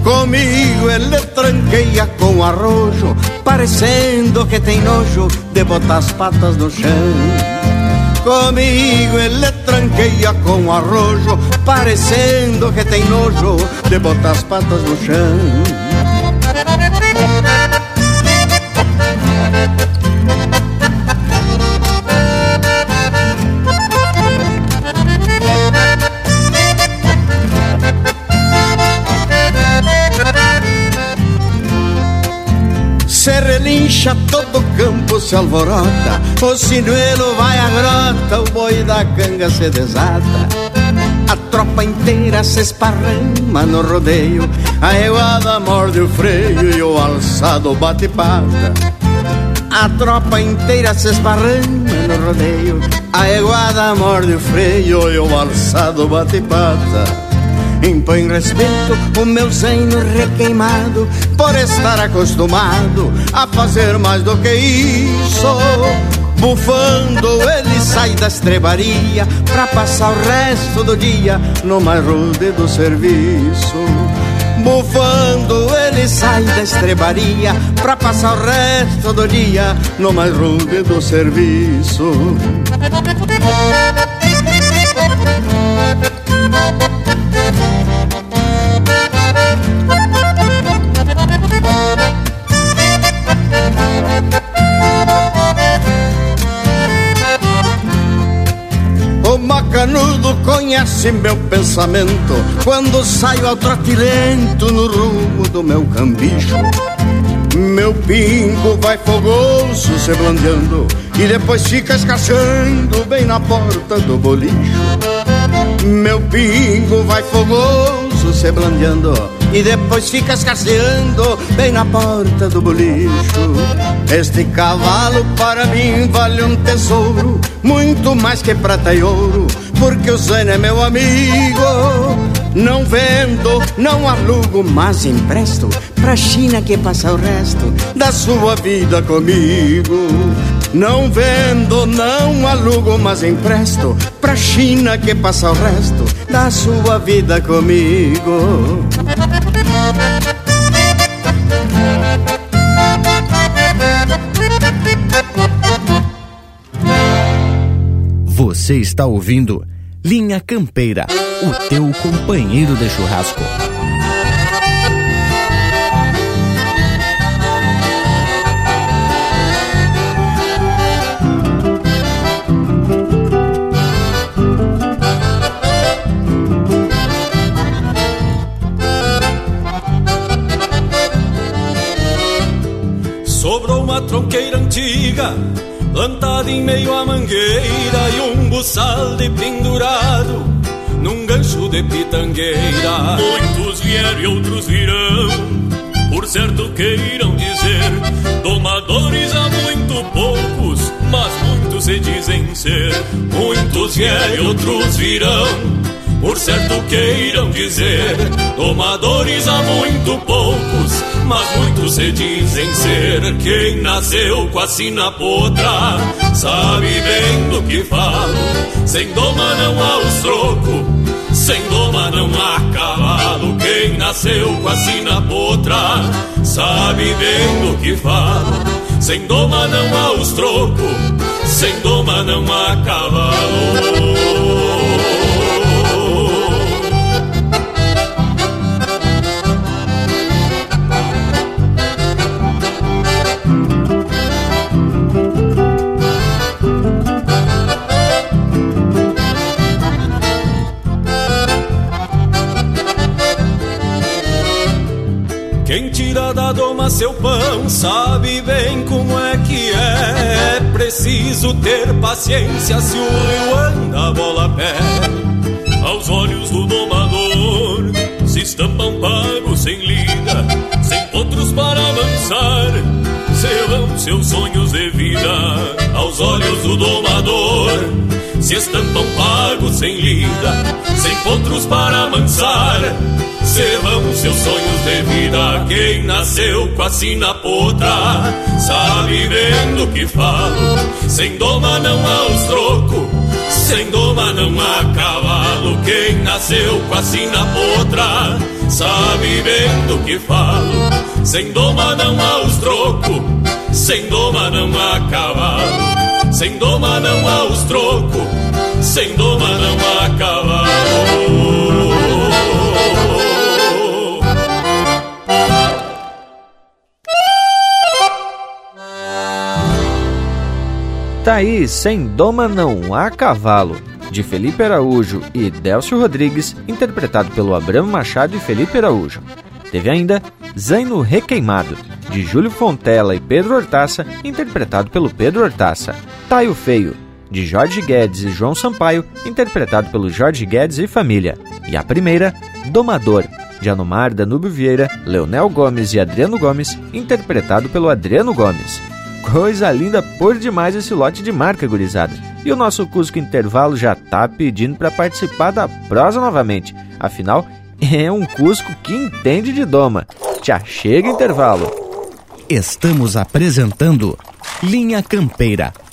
Comigo ele tranqueia com arrojo Parecendo que tem nojo de botar as patas no chão. Comigo ele tranqueia com arrojo Parecendo que tem nojo de botar as patas no chão se alvorota O sinuelo vai à grota, o boi da canga se desata. A tropa inteira se esparrama no rodeio A eguada morde o freio e o alçado bate pata. A tropa inteira se esparrama no rodeio A eguada morde o freio e o alçado bate pata. Impõe respeito o meu zaino requeimado Por estar acostumado a fazer mais do que isso. Bufando ele sai da estrebaria Pra passar o resto do dia no mais rude do serviço. Bufando ele sai da estrebaria Pra passar o resto do dia no mais rude do serviço conhece meu pensamento Quando saio ao trote lento no rumo do meu cambicho. Meu pingo vai fogoso se blandeando E depois fica escachando bem na porta do bolicho. Meu pingo vai fogoso se blandeando E depois fica escasseando bem na porta do bolicho. Este cavalo para mim vale um tesouro Muito mais que prata e ouro Porque o Zane é meu amigo. Não vendo, não alugo, mas empresto Pra China que passa o resto da sua vida comigo não vendo, não alugo, mas empresto Pra China que passa o resto da sua vida comigo Você está ouvindo Linha Campeira, o teu companheiro de churrasco. Chega, plantada em meio à mangueira e um buçal de pendurado num gancho de pitangueira. Muitos vieram e outros virão, por certo queiram dizer, domadores há muito poucos, mas muitos se dizem ser. Muitos vieram e outros virão por certo queiram dizer, domadores há muito poucos, mas muitos se dizem ser. Quem nasceu com a sina potra, sabe bem do que falo. Sem doma não há os troco, sem doma não há cavalo. Quem nasceu com a sina potra, sabe bem do que falo. Sem doma não há os troco, sem doma não há cavalo. Doma seu pão, sabe bem como é que é. É preciso ter paciência se o rio anda bola a pé. Aos olhos do domador se estampam pagos sem lida, sem outros para avançar. Serão seus sonhos de vida aos olhos do domador. Se estampam pagos sem lida, sem potros para amansar Servamos seus sonhos de vida. Quem nasceu com a sina potra sabe do que falo. Sem doma não há os troco, sem doma não há cavalo. Quem nasceu com a sina potra sabe do que falo. Sem doma não há os troco, sem doma não há cavalo. Sem doma não há os troco, sem doma não há cavalo. Tá aí, Sem Doma Não Há Cavalo, de Felipe Araújo e Delcio Rodrigues, interpretado pelo Abramo Machado e Felipe Araújo. Teve ainda Zaino Requeimado, de Júlio Fontela e Pedro Hortaça, interpretado pelo Pedro Hortaça. Taio Feio, de Jorge Guedes e João Sampaio, interpretado pelo Jorge Guedes e família. E a primeira, Domador, de Anomar Danúbio Vieira, Leonel Gomes e Adriano Gomes, interpretado pelo Adriano Gomes. Coisa linda por demais esse lote de marca, gurizada. E o nosso Cusco Intervalo já tá pedindo para participar da prosa novamente. Afinal, é um Cusco que entende de doma. Já chega intervalo. Estamos apresentando Linha Campeira,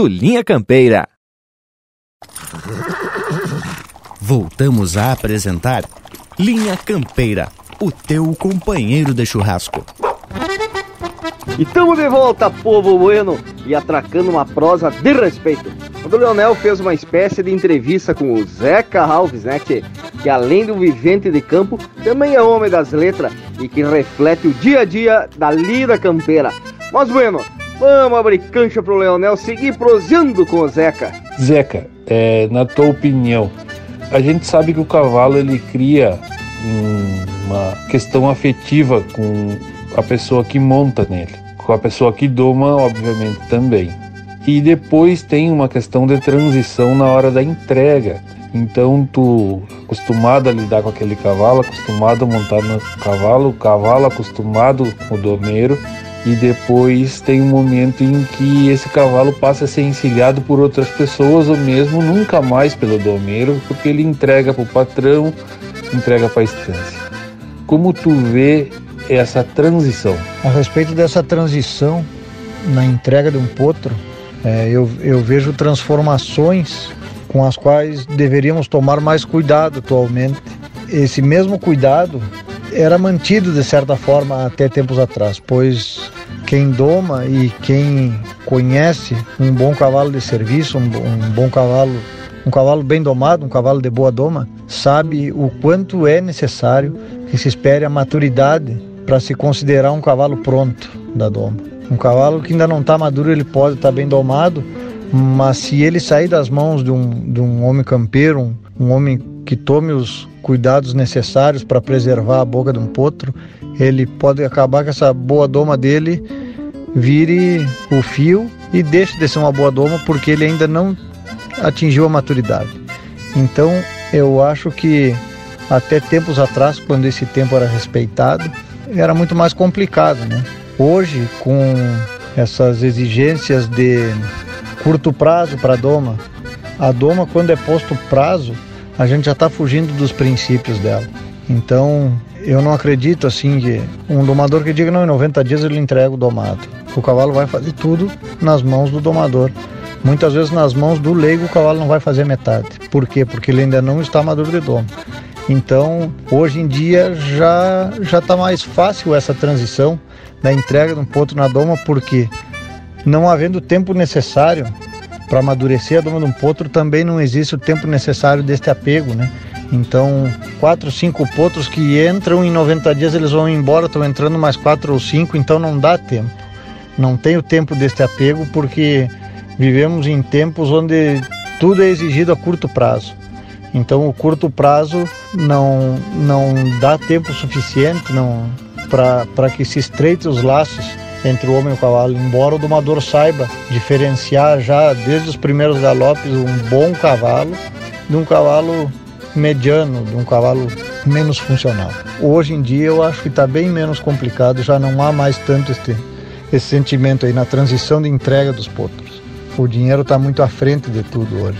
do Linha Campeira. Voltamos a apresentar Linha Campeira, o teu companheiro de churrasco. E tamo de volta, povo bueno, e atracando uma prosa de respeito. O Leonel fez uma espécie de entrevista com o Zeca Alves, né, que, que além do vivente de campo, também é homem das letras e que reflete o dia a dia da lida campeira. Mas bueno, Vamos abrir cancha pro Leonel seguir proseando com o Zeca. Zeca, é, na tua opinião, a gente sabe que o cavalo ele cria uma questão afetiva com a pessoa que monta nele, com a pessoa que doma, obviamente também. E depois tem uma questão de transição na hora da entrega. Então tu acostumado a lidar com aquele cavalo, acostumado a montar no cavalo, o cavalo acostumado com o domeiro e depois tem um momento em que esse cavalo passa a ser encilhado por outras pessoas ou mesmo nunca mais pelo domeiro, porque ele entrega para o patrão, entrega para a estância. Como tu vê essa transição? A respeito dessa transição na entrega de um potro, é, eu, eu vejo transformações com as quais deveríamos tomar mais cuidado atualmente. Esse mesmo cuidado era mantido de certa forma até tempos atrás, pois quem doma e quem conhece um bom cavalo de serviço, um, um bom cavalo, um cavalo bem domado, um cavalo de boa doma, sabe o quanto é necessário que se espere a maturidade para se considerar um cavalo pronto da doma. Um cavalo que ainda não está maduro, ele pode estar tá bem domado, mas se ele sair das mãos de um, de um homem campeiro, um, um homem que tome os cuidados necessários para preservar a boca de um potro, ele pode acabar que essa boa doma dele vire o fio e deixe de ser uma boa doma porque ele ainda não atingiu a maturidade. Então, eu acho que até tempos atrás, quando esse tempo era respeitado, era muito mais complicado, né? Hoje, com essas exigências de curto prazo para a doma, a doma, quando é posto prazo, a gente já está fugindo dos princípios dela. Então, eu não acredito assim que um domador que diga não, em 90 dias ele entrega o domado. O cavalo vai fazer tudo nas mãos do domador. Muitas vezes nas mãos do leigo o cavalo não vai fazer metade. Por quê? Porque ele ainda não está maduro de domo. Então, hoje em dia já já está mais fácil essa transição da entrega de um potro na doma, porque não havendo o tempo necessário para amadurecer a doma de um potro, também não existe o tempo necessário deste apego, né? Então, quatro, cinco potros que entram em 90 dias, eles vão embora, estão entrando mais quatro ou cinco, então não dá tempo. Não tem o tempo deste apego, porque vivemos em tempos onde tudo é exigido a curto prazo. Então o curto prazo não, não dá tempo suficiente não para que se estreite os laços entre o homem e o cavalo, embora o domador saiba diferenciar já desde os primeiros galopes um bom cavalo de um cavalo mediano, de um cavalo menos funcional. Hoje em dia eu acho que está bem menos complicado, já não há mais tanto esse, esse sentimento aí na transição de entrega dos potros. O dinheiro está muito à frente de tudo hoje.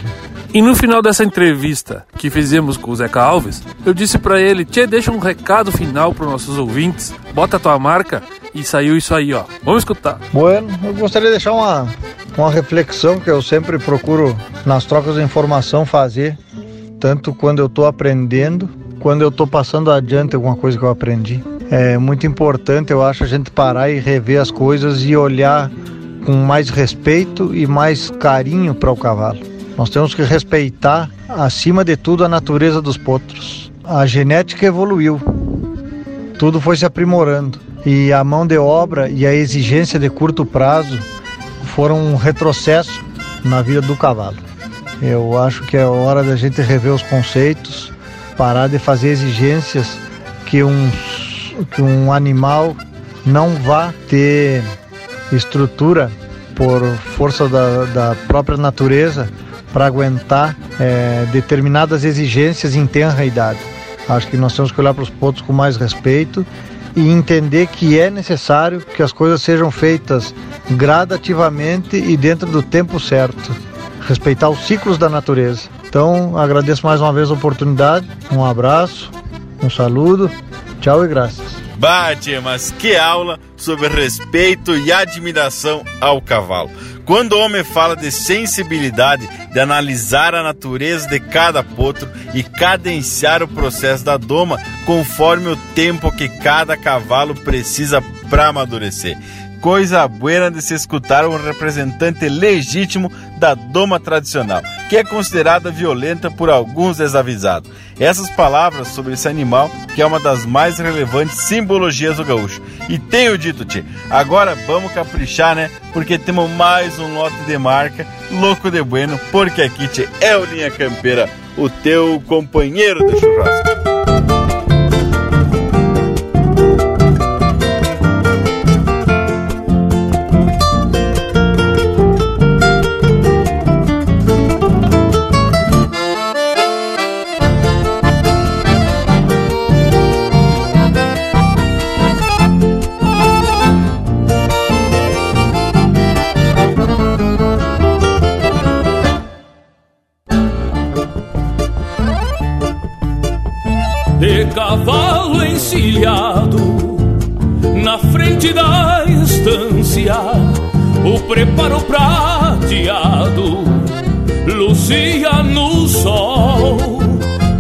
E no final dessa entrevista que fizemos com o Zeca Alves, eu disse para ele: Tchê, deixa um recado final para nossos ouvintes, bota tua marca e saiu isso aí, ó. Vamos escutar. Bueno, eu gostaria de deixar uma, uma reflexão que eu sempre procuro nas trocas de informação fazer, tanto quando eu estou aprendendo, quando eu estou passando adiante alguma coisa que eu aprendi. É muito importante, eu acho, a gente parar e rever as coisas e olhar com mais respeito e mais carinho para o cavalo. Nós temos que respeitar, acima de tudo, a natureza dos potros. A genética evoluiu, tudo foi se aprimorando e a mão de obra e a exigência de curto prazo foram um retrocesso na vida do cavalo. Eu acho que é hora da gente rever os conceitos, parar de fazer exigências que um, que um animal não vá ter estrutura por força da, da própria natureza para aguentar é, determinadas exigências em tenra idade. Acho que nós temos que olhar para os pontos com mais respeito e entender que é necessário que as coisas sejam feitas gradativamente e dentro do tempo certo. Respeitar os ciclos da natureza. Então, agradeço mais uma vez a oportunidade. Um abraço, um saludo, tchau e graças. Bate, mas que aula sobre respeito e admiração ao cavalo. Quando o homem fala de sensibilidade, de analisar a natureza de cada potro e cadenciar o processo da doma conforme o tempo que cada cavalo precisa para amadurecer. Coisa buena de se escutar um representante legítimo da doma tradicional, que é considerada violenta por alguns desavisados. Essas palavras sobre esse animal, que é uma das mais relevantes simbologias do gaúcho. E tenho dito, tio, agora vamos caprichar, né? Porque temos mais um lote de marca, louco de bueno, porque aqui, tchê, é o Linha Campeira, o teu companheiro de churrasco. Estância, o preparo prateado lucia no sol,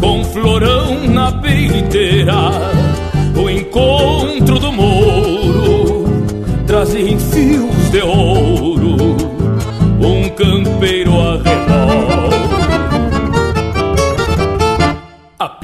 com florão na peiteira,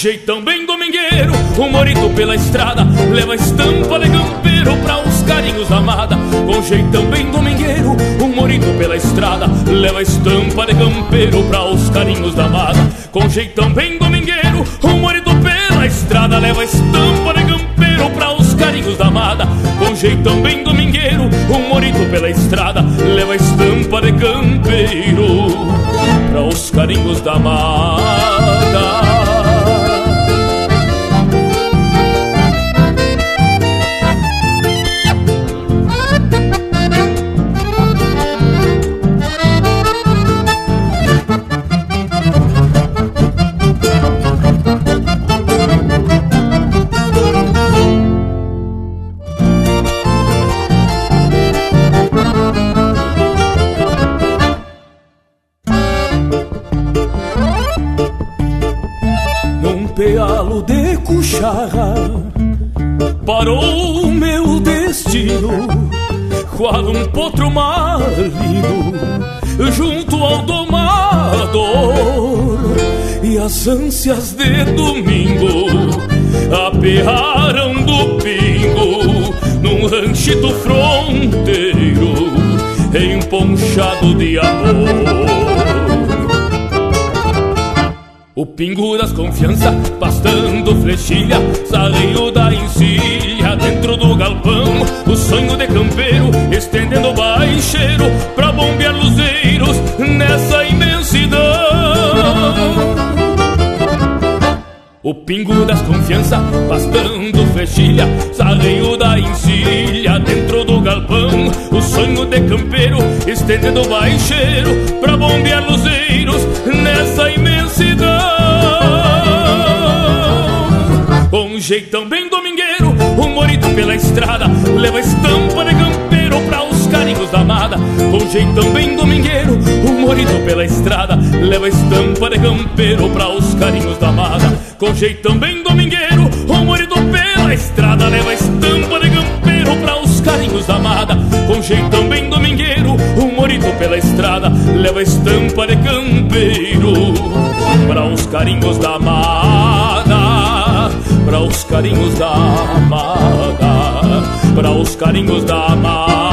jeitão bem domingueiro Um morito pela estrada Leva estampa de campeiro pra os carinhos da amada Com jeitão bem domingueiro Um morito pela estrada Leva estampa de campeiro pra os carinhos da amada com jeitão bem domingueiro, um morito pela estrada leva estampa de campeiro pra os carinhos da amada. Com jeitão bem domingueiro, um morito pela estrada leva estampa de campeiro pra os carinhos da amada. Parou o meu destino qual um potro marido junto ao domador. E as ânsias de domingo aperraram do pingo num ranchito fronteiro emponchado de amor das confiança, pastando flechilha, sarreio da encilha dentro do galpão. O sonho de campeiro, estendendo baixeiro pra bombear luzeiros nessa imensidão. O pingo das confiança, pastando flechilha, sarreio da encilha dentro do galpão. O sonho de campeiro, estendendo baixeiro pra bombear luzeiros jeitão bem domingueiro, um morito pela estrada, leva estampa de campeiro pra os carinhos da amada. Com jeitão bem domingueiro, um morito pela estrada, leva estampa de campeiro pra os carinhos da amada. Com jeitão bem domingueiro, um morito pela estrada, leva estampa de campeiro pra os carinhos da amada. Com jeitão bem domingueiro, um morito pela estrada, leva estampa de campeiro para os carinhos da amada, carinhos da amada, para os carinhos da amada.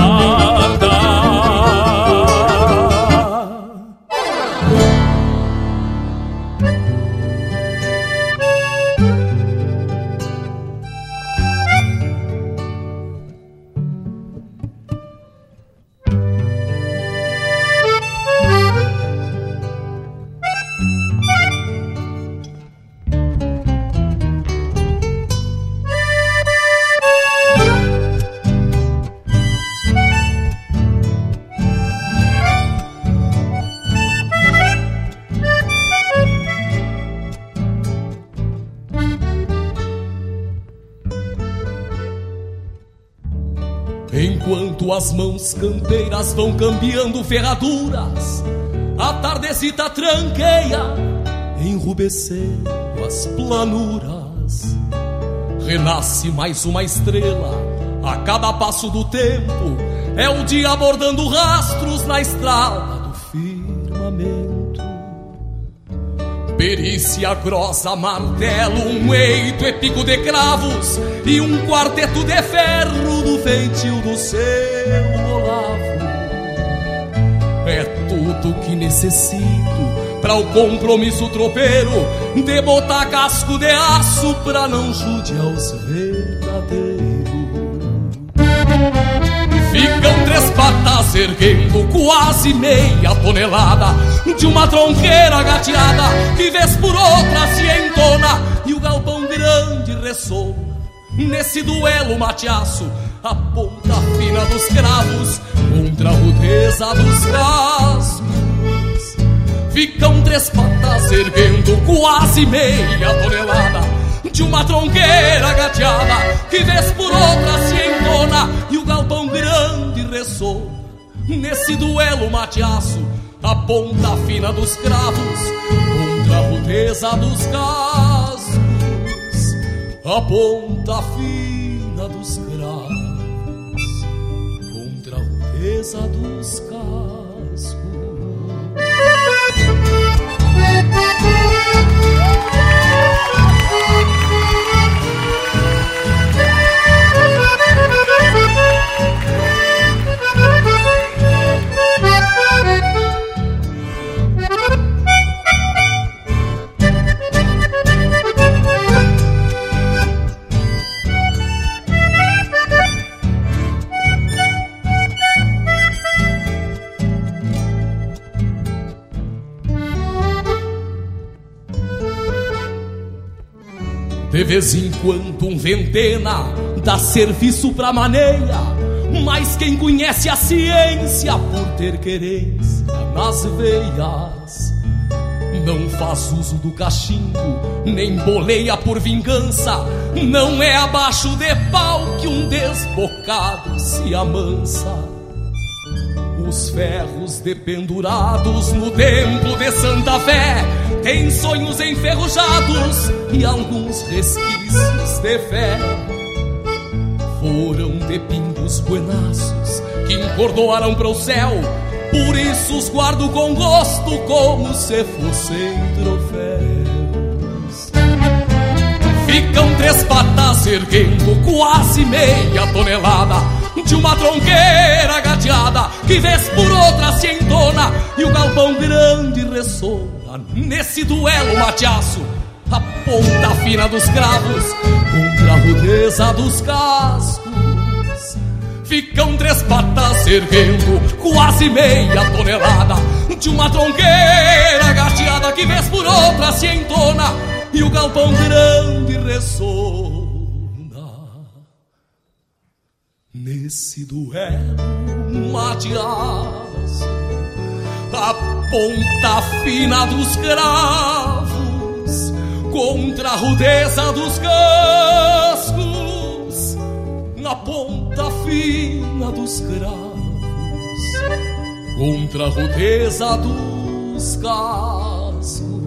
Mãos campeiras vão cambiando ferraduras, a tardecita tranqueia, enrubescendo as planuras. Renasce mais uma estrela a cada passo do tempo, é o dia abordando rastros na estrada do firmamento. Perícia grossa, martelo, um eito e pico de cravos e um quarteto de ferro no feitio do seu olavo. É tudo que necessito para o compromisso tropeiro de botar casco de aço pra não judiar os verdadeiros. Ficam três patas erguendo quase meia tonelada De uma tronqueira gateada que vez por outra se entona grande ressoa. Nesse duelo mateaço, a ponta fina dos cravos contra a rudeza dos cascos. Ficam três patas erguendo quase meia tonelada de uma tronqueira gateada que vez por outra se entona e o galpão grande ressoa. Nesse duelo mateaço, a ponta fina dos cravos contra a rudeza dos cascos. A ponta fina contra a rudeza dos cascos. De vez em quando um ventena dá serviço pra maneia, mas quem conhece a ciência por ter querência nas veias não faz uso do cachimbo, nem boleia por vingança, não é abaixo de pau que um desbocado se amansa. Os ferros dependurados no templo de Santa Fé têm sonhos enferrujados e alguns resquícios de fé. Foram de pingos buenaços que encordoaram para o céu, por isso os guardo com gosto como se fossem troféus. Ficam três patas erguendo quase meia tonelada de uma tronqueira gateada que vez por outra se entona e o galpão grande ressoa nesse duelo mateaço a ponta fina dos cravos contra a rudeza dos cascos. Ficam três patas erguendo quase meia tonelada de uma tronqueira gateada que vez por outra se entona e o galpão grande ressoa Nesse duelo mateaço, a ponta fina dos cravos contra a rudeza dos cascos, na ponta fina dos cravos contra a rudeza dos cascos.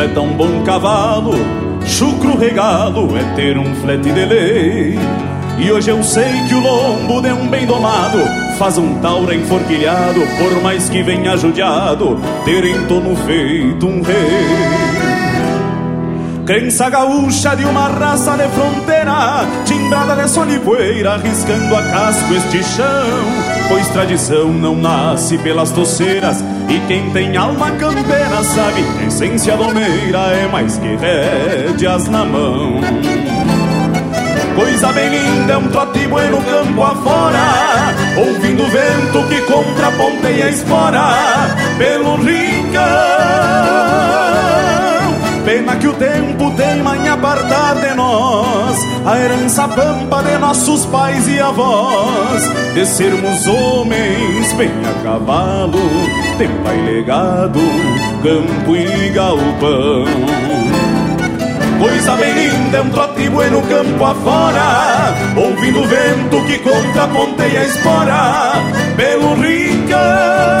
Completa um bom cavalo. Chucro regalo é ter um flete de lei. E hoje eu sei que o lombo de um bem domado faz um taura enforquilhado, por mais que venha judiado, ter em torno feito um rei. Crença gaúcha de uma raça de fronteira, timbrada de sol arriscando a casco este chão pois tradição não nasce pelas doceiras. E quem tem alma campeira sabe que a essência domeira é mais que rédeas na mão. Coisa bem linda é um trote bueno campo afora Ouvindo o vento que contraponteia a espora. Pelo rincão Pena que o tempo tem manha apartar de nós A herança pampa de nossos pais e avós. De sermos homens bem a cavalo Tem pai legado, campo e galpão. Coisa bem linda é um trote bueno campo afora Ouvindo o vento que contraponteia a espora Pelo rincão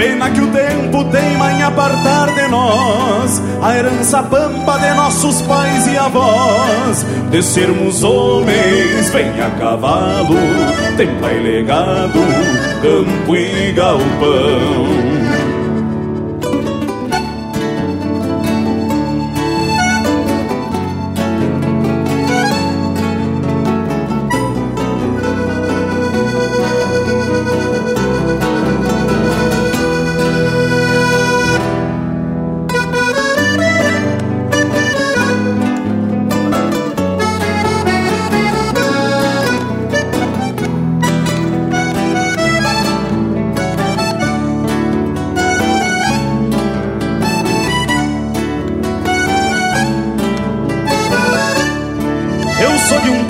Pena que o tempo teima em apartar de nós a herança pampa de nossos pais e avós. De sermos homens, vem a cavalo, tempo e legado, campo e galpão.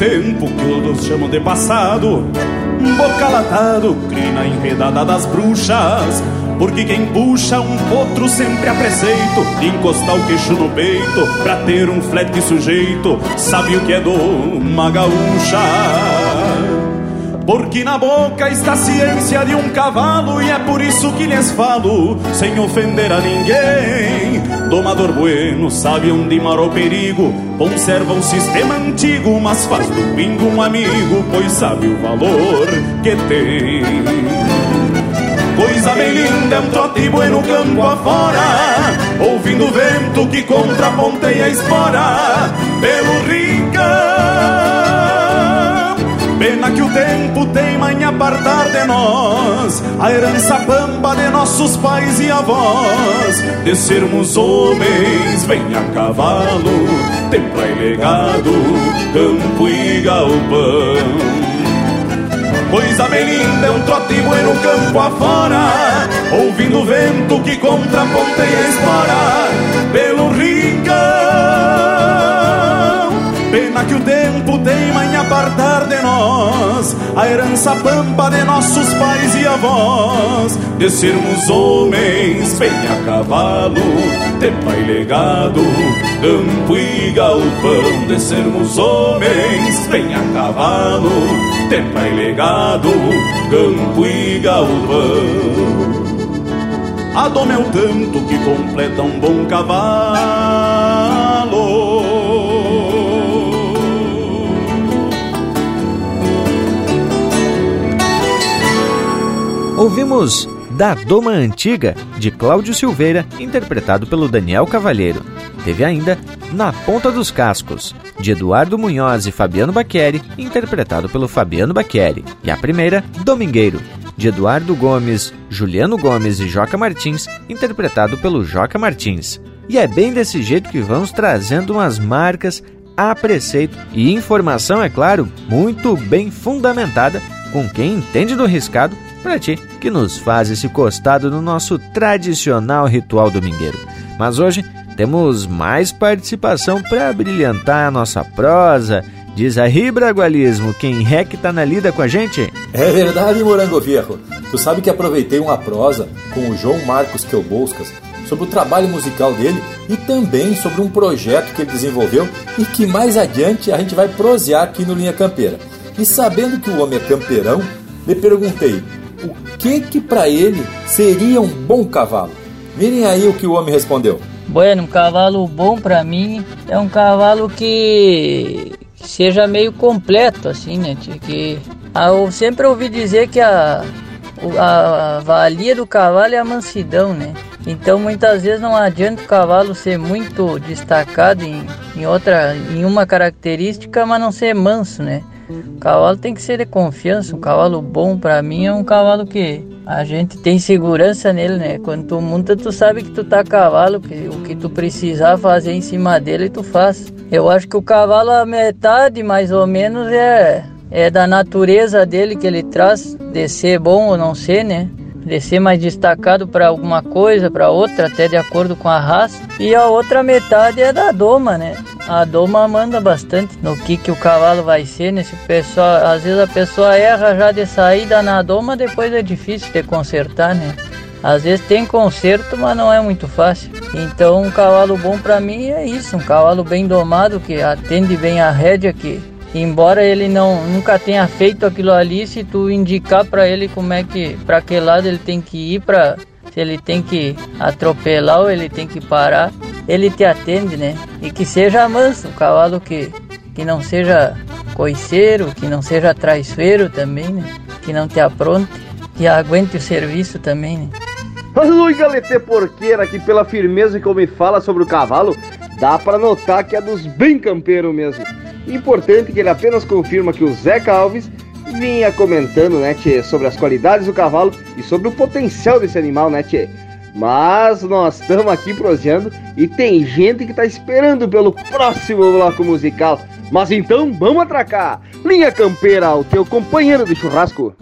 Tempo que todos chamam de passado. Bocalatado, crina enredada das bruxas. Porque quem puxa um potro sempre a preceito de Encostar o queixo no peito Pra ter um flete sujeito. Sabe o que é do uma gaúcha? Porque na boca está a ciência de um cavalo E é por isso que lhes falo Sem ofender a ninguém Domador bueno sabe onde mora o perigo. Conserva um sistema antigo Mas faz do pingo um amigo Pois sabe o valor que tem. Coisa bem linda é um trote bueno campo afora. Ouvindo o vento que contraponteia a espora. Pelo rincão Pena que o tempo teima em apartar de nós a herança pampa de nossos pais e avós. De sermos homens, vem a cavalo, templa e legado, campo e galpão. Coisa bem linda é um trote bueno campo afora Ouvindo o vento que contraponteia a espora Pelo rincão Pena que o tempo teima em apartar de nós a herança pampa de nossos pais e avós. De sermos homens, bem a cavalo, de pai legado, campo e galpão. De sermos homens, bem a cavalo, de pai legado, campo e galpão. A doma é o tanto que completa um bom cavalo. Ouvimos Da Doma Antiga, de Cláudio Silveira, interpretado pelo Daniel Cavalheiro. Teve ainda Na Ponta dos Cascos, de Eduardo Munhoz e Fabiano Baqueri, interpretado pelo Fabiano Baqueri. E a primeira, Domingueiro, de Eduardo Gomes, Juliano Gomes e Joca Martins, interpretado pelo Joca Martins. E é bem desse jeito que vamos trazendo umas marcas a preceito e informação, é claro, muito bem fundamentada com quem entende do riscado para ti que nos faz esse costado no nosso tradicional ritual domingueiro. Mas hoje temos mais participação para brilhantar a nossa prosa. Diz aí, Bragualismo, quem é que tá na lida com a gente? É verdade, Morango Viejo. Tu sabe que aproveitei uma prosa com o João Marcos Queuboscas sobre o trabalho musical dele e também sobre um projeto que ele desenvolveu e que mais adiante a gente vai prosear aqui no Linha Campeira. E sabendo que o homem é campeirão, lhe perguntei o que que para ele seria um bom cavalo. Virem aí o que o homem respondeu. Bueno, um cavalo bom para mim é um cavalo que seja meio completo, assim, né? Que ah, eu sempre ouvi dizer que a, a valia do cavalo é a mansidão, né? Então muitas vezes não adianta o cavalo ser muito destacado em, em outra, em uma característica, mas não ser manso, né? O cavalo tem que ser de confiança. Um cavalo bom para mim é um cavalo que a gente tem segurança nele, né? Quando tu monta, tu sabe que tu tá a cavalo, que o que tu precisar fazer em cima dele, tu faz. Eu acho que o cavalo, a metade mais ou menos, é, é da natureza dele que ele traz, de ser bom ou não ser, né? de ser mais destacado para alguma coisa, para outra, até de acordo com a raça. E a outra metade é da doma, né? A doma manda bastante no que, que o cavalo vai ser, né? Se pessoa, às vezes a pessoa erra já de saída na doma, depois é difícil de consertar, né? Às vezes tem conserto, mas não é muito fácil. Então um cavalo bom para mim é isso, um cavalo bem domado que atende bem a rédea que embora ele não nunca tenha feito aquilo ali, se tu indicar para ele como é que para que lado ele tem que ir para Se ele tem que atropelar ou ele tem que parar, ele te atende, né? E que seja manso, um cavalo que, que não seja coiceiro, que não seja traiçoeiro também, né? Que não te apronte, que aguente o serviço também, né? Ui, galete porqueira, que pela firmeza que eu me fala sobre o cavalo, dá para notar que é dos bem campeiro mesmo. Importante que ele apenas confirma que o Zeca Alves vinha comentando, né, tchê, sobre as qualidades do cavalo e sobre o potencial desse animal, né, tchê. Mas nós estamos aqui proseando e tem gente que tá esperando pelo próximo bloco musical. Mas então vamos atracar! Linha Campeira, o teu companheiro de churrasco.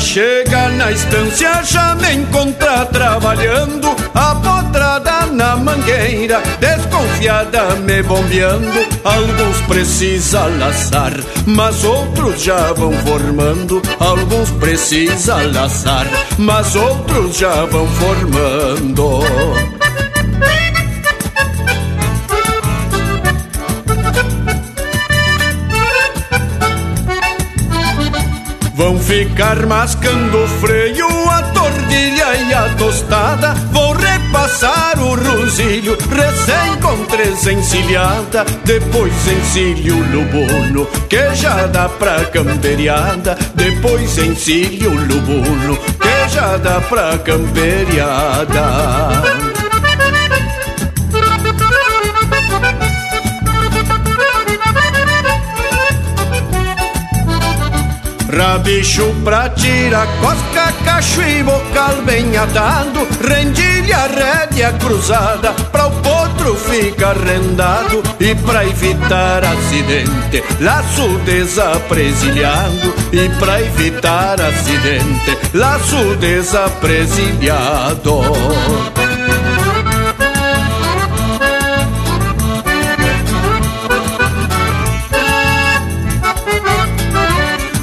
Chega na estância, já me encontra trabalhando, a potrada na mangueira, desconfiada me bombeando. Alguns precisa laçar, mas outros já vão formando. Alguns precisa laçar, mas outros já vão formando. Vão ficar mascando o freio, a tordilha e a tostada. Vão repassar o rosilho, recém com três encilhada. Depois encilho o lubuno, que já dá pra camperiada. Depois encilho o lubuno, que já dá pra camperiada. Rabicho pra tirar cosca, cacho e bocal bem atado. Rendilha, rédea cruzada Pra o potro ficar rendado E pra evitar acidente Laço desapresilhado. E pra evitar acidente Laço desapresilhado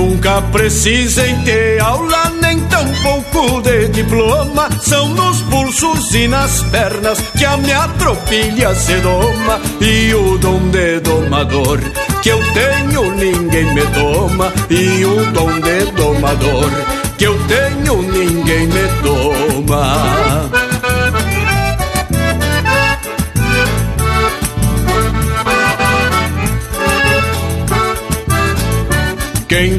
Nunca precisem ter aula, nem tampouco de diploma. São nos pulsos e nas pernas que a minha tropilha se doma. E o dom de domador que eu tenho, ninguém me toma. E o dom de domador que eu tenho, ninguém me toma. Quem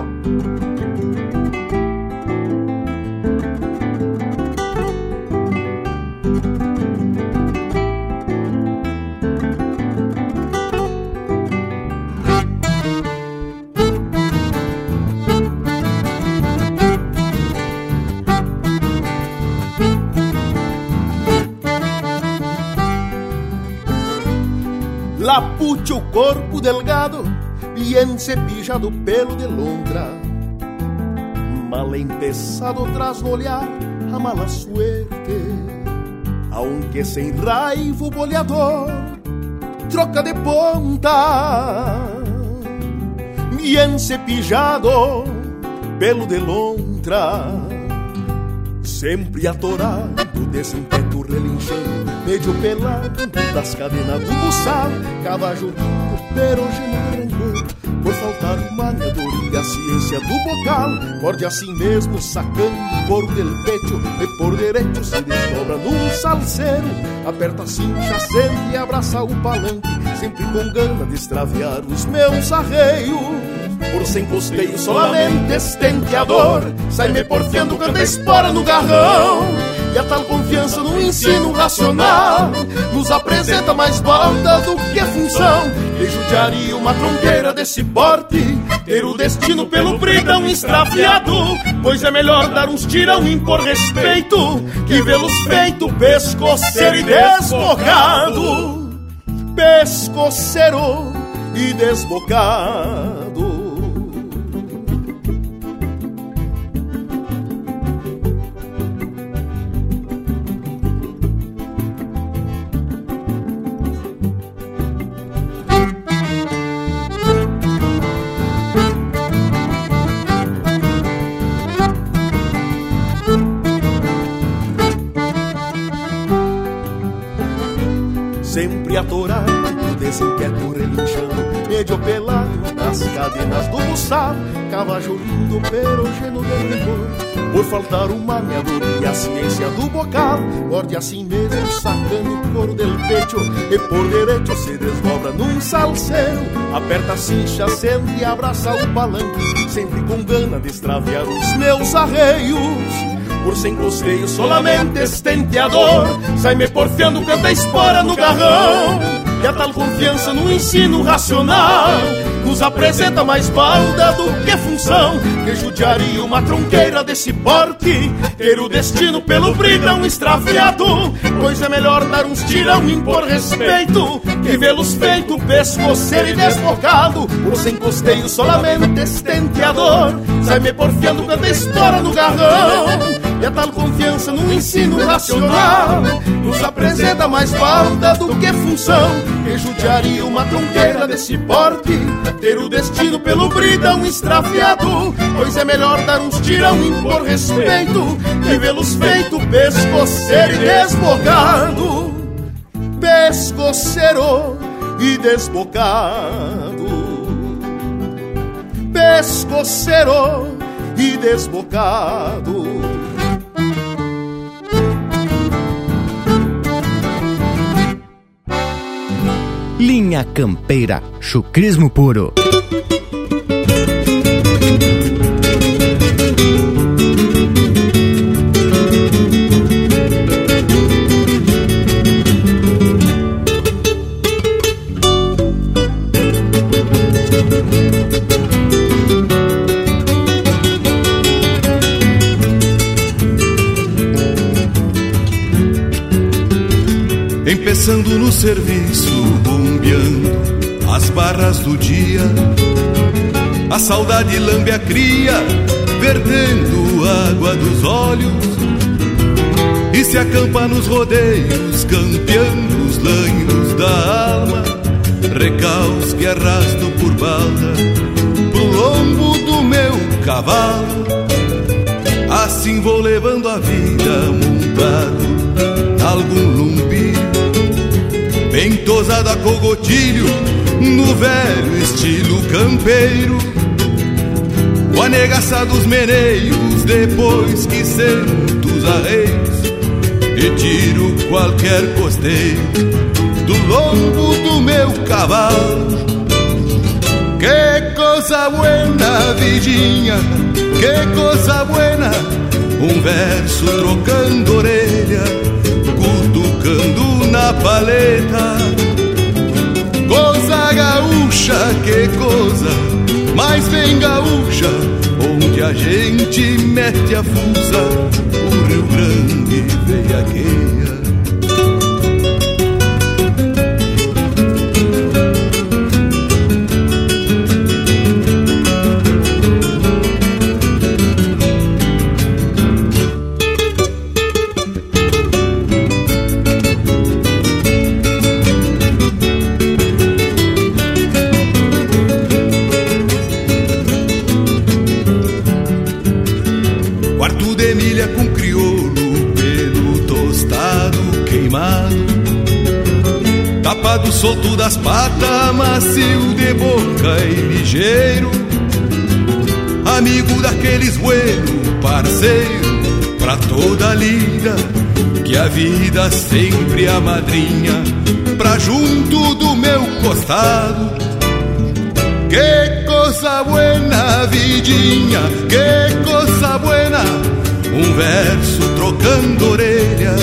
Delgado, bien pelo de lontra. Mal empezado tras no olhar a mala suerte. Aunque sem raiva o boleador troca de ponta. Bien cepillado pelo de lontra. Sempre atorado desse impeto relinchando, meio pelado das cadenas do buçal, cavajo perogeno rancor, por faltar o maneador e a ciência do bocal. Morde assim mesmo, sacando couro del pecho, e por direito se desdobra num salseiro. Aperta a cincha, sente e abraça o palanque, sempre com gana de extraviar os meus arreios. Por sem custeio, solamente estenteador, sai-me porfiando, canta espora no garrão. E a tal confiança no ensino racional Nos apresenta mais banda do que função E judiaria uma tronqueira desse porte Ter o destino pelo bridão extraviado Pois é melhor dar uns tirão e impor respeito Que vê-los feito pescoceiro e desbocado. Pescoceiro e desbocado cavajo lindo, perogeno de rigor, por faltar o maneador e a ciência do bocal, morde assim mesmo, sacando o couro del pecho, e por direito se desdobra num salseiro, aperta a cincha, sente e abraça o palanque, sempre com gana de extraviar os meus arreios. Por sem costeio, solamente estenteador. Sai-me porfiando, canta espora no garrão. E a tal confiança no ensino racional nos apresenta mais balda do que função. Que judiaria uma tronqueira desse porte, ter o destino pelo bridão extraviado. Pois é melhor dar uns tirão e impor respeito, que vê-los feito pescoceiro e desbocado. Por sem costeio, solamente estenteador. Sai-me porfiando, canta espora no garrão. E a tal confiança no ensino racional Nos apresenta mais falta do que função. Que judiaria uma tronqueira desse porte Ter o destino pelo bridão extraviado Pois é melhor dar uns tirão e impor respeito Que vê-los feito pescoceiro e desbocado. Pescoceiro e desbocado. Pescoceiro e desbocado Linha Campeira, chucrismo puro. Empeçando no serviço, bombeando as barras do dia. A saudade lambe a cria, vertendo água dos olhos. E se acampa nos rodeios, campeando os lanhos da alma. Recaus que arrasto por balda pro lombo do meu cavalo. Assim vou levando a vida montado algum lumbilho Bem tosada cogotilho No velho estilo campeiro. O anegaça dos meneios Depois que sento os E tiro qualquer costeio Do lombo do meu cavalo. Que coisa buena, vidinha Que coisa buena Um verso trocando orelha Paleta. Coisa gaúcha, que coisa Mas bem gaúcha Onde a gente mete a fusa. O Rio Grande veiaqueia solto das patas, macio de boca e ligeiro. Amigo daqueles buenos, parceiro Pra toda lida Que a vida sempre a madrinha Pra junto do meu costado. Que coisa buena, vidinha Que coisa buena. Um verso trocando orelha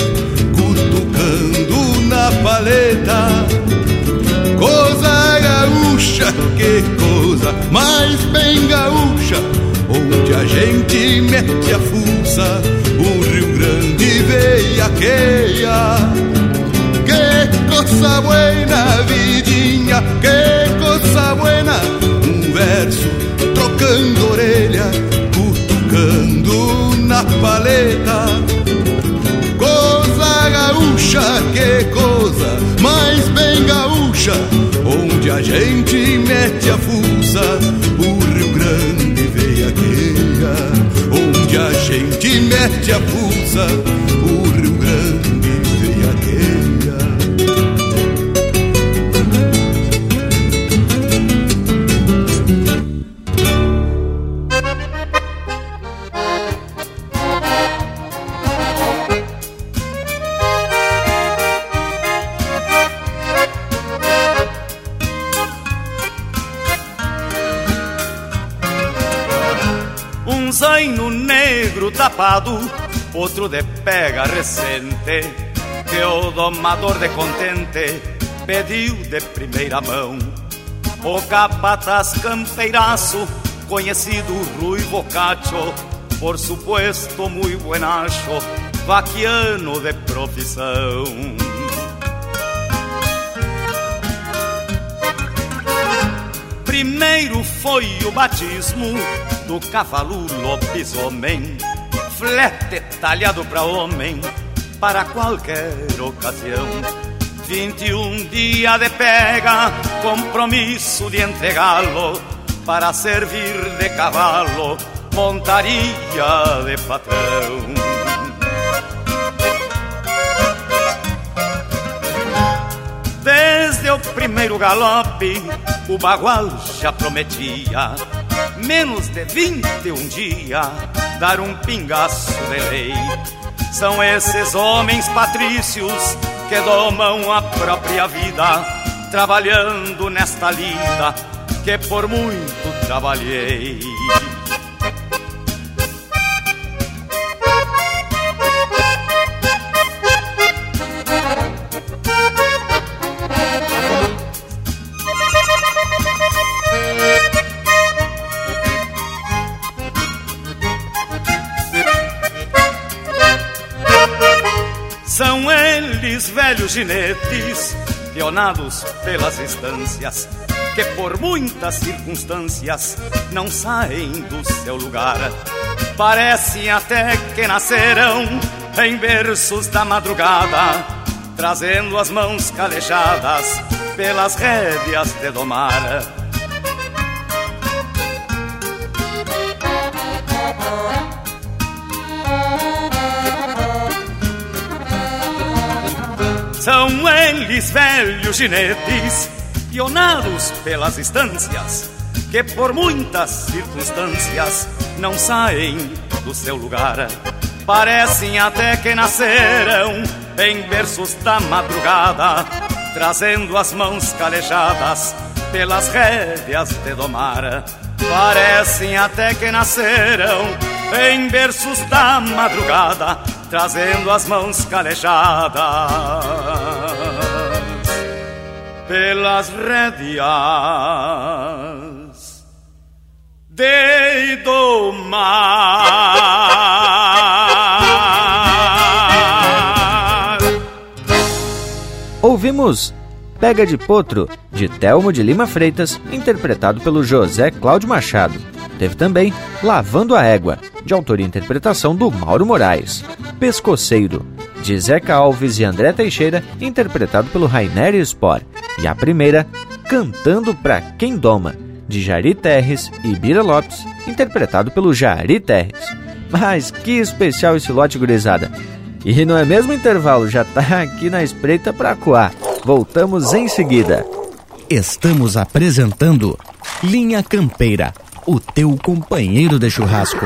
Cutucando na paleta que coisa mais bem gaúcha Onde a gente mete a fuça O Rio Grande veiaqueia Que coisa buena, vidinha Que coisa buena Um verso trocando orelha Cutucando na paleta. Coisa gaúcha, que coisa mais bem gaúcha Onde a gente mete a fuça O Rio Grande veiaqueia Onde a gente mete a fuça O Rio outro de pega recente, que o domador de contente pediu de primeira mão. O capataz campeiraço, conhecido Rui Cacho, por supuesto muito buenacho, vaquiano de profissão. Primeiro foi o batismo do cavalo lobisomem, flete talhado para homem, para qualquer ocasião. 21 dia de pega, compromisso de entregá-lo para servir de cavalo, montaria de patrão. Desde o primeiro galope, o bagual já prometia menos de 21 dias dar um pingaço de lei. São esses homens patrícios que domam a própria vida, trabalhando nesta lida que por muito trabalhei. Velhos ginetes, pionados pelas instâncias, que por muitas circunstâncias não saem do seu lugar. Parecem até que nasceram em berços da madrugada, trazendo as mãos calejadas pelas rédeas de domar. São eles velhos ginetes, pionados pelas instâncias, que por muitas circunstâncias não saem do seu lugar. Parecem até que nasceram em berços da madrugada, trazendo as mãos calejadas pelas rédeas de domar. Parecem até que nasceram em berços da madrugada, trazendo as mãos calejadas pelas rédeas de domar. Ouvimos Pega de Potro, de Telmo de Lima Freitas, interpretado pelo José Cláudio Machado. Teve também Lavando a Égua, de autoria e interpretação do Mauro Moraes. Pescoceiro, de Zeca Alves e André Teixeira, interpretado pelo Rainer Spor. E a primeira, Cantando Pra Quem Doma, de Jari Terres e Bira Lopes, interpretado pelo Jari Terres. Mas que especial esse lote gurizada! E não é mesmo intervalo, já tá aqui na espreita pra coar. Voltamos em seguida. Estamos apresentando Linha Campeira, o teu companheiro de churrasco.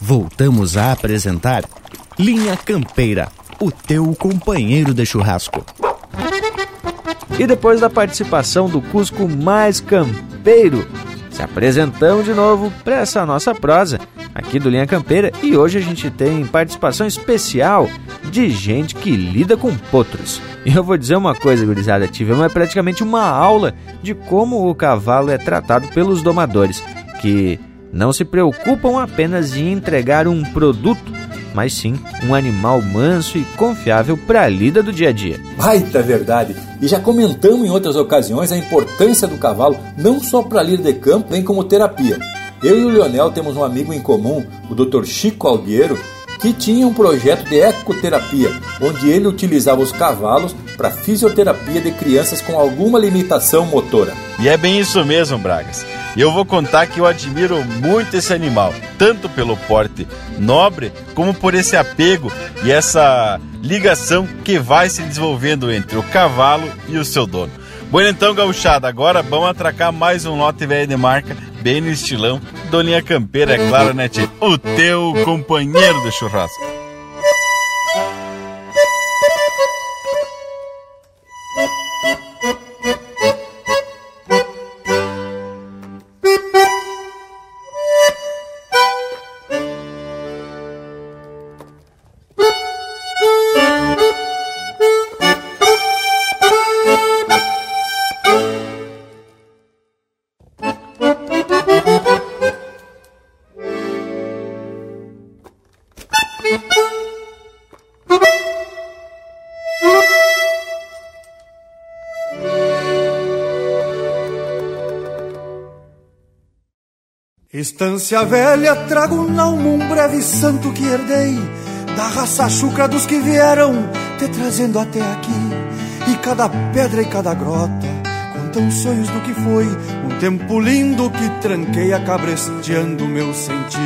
Voltamos a apresentar Linha Campeira, o teu companheiro de churrasco. E depois da participação do Cusco mais campeiro, se apresentamos de novo para essa nossa prosa aqui do Linha Campeira e hoje a gente tem participação especial de gente que lida com potros. E eu vou dizer uma coisa, gurizada, tivemos é praticamente uma aula de como o cavalo é tratado pelos domadores, que não se preocupam apenas em entregar um produto, mas sim um animal manso e confiável para a lida do dia a dia. Baita verdade! E já comentamos em outras ocasiões a importância do cavalo não só para a lida de campo, nem como terapia. Eu e o Leonel temos um amigo em comum, o Dr. Chico Algueiro, que tinha um projeto de ecoterapia, onde ele utilizava os cavalos para fisioterapia de crianças com alguma limitação motora. E é bem isso mesmo, Bragas. E eu vou contar que eu admiro muito esse animal, tanto pelo porte nobre, como por esse apego e essa ligação que vai se desenvolvendo entre o cavalo e o seu dono. Bueno então, gauchada, agora vamos atracar mais um lote velho de marca, bem no estilão, Dolinha Campeira, é claro, né, tchê? O teu companheiro de churrasco. Estância velha, trago na alma um breve santo que herdei Da raça chucra dos que vieram te trazendo até aqui. E cada pedra e cada grota contam sonhos do que foi Um tempo lindo que tranqueia cabresteando meu sentir.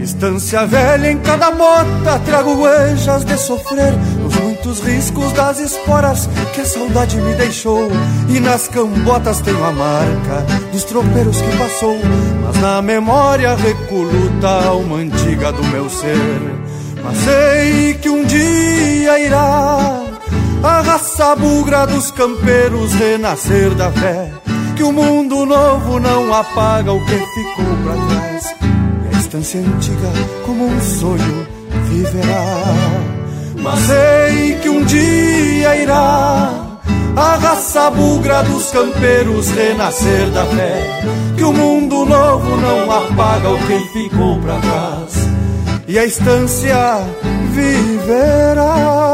Estância velha em cada mota trago huellas de sofrer muitos riscos das esporas que a saudade me deixou. E nas cambotas tenho a marca dos tropeiros que passou. Mas na memória recoluta a alma antiga do meu ser. Mas sei que um dia irá a raça bugra dos campeiros renascer da fé. Que o mundo novo não apaga o que ficou para trás. E a estância antiga, como um sonho, viverá. Mas sei que um dia irá a raça bugra dos campeiros renascer da fé. Que o mundo novo não apaga o que ficou pra trás. E a estância viverá.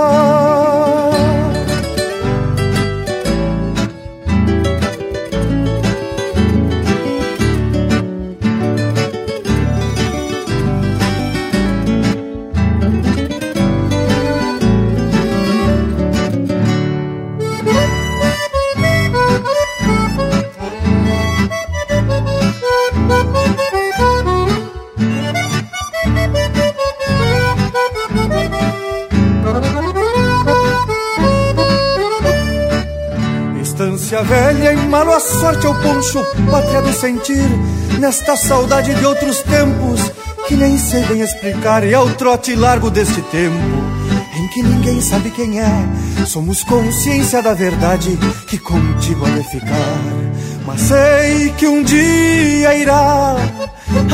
Velha em malo a sorte ao poncho, pátria do sentir, nesta saudade de outros tempos que nem sei bem explicar, e ao trote largo deste tempo em que ninguém sabe quem é. Somos consciência da verdade que contigo há de ficar. Mas sei que um dia irá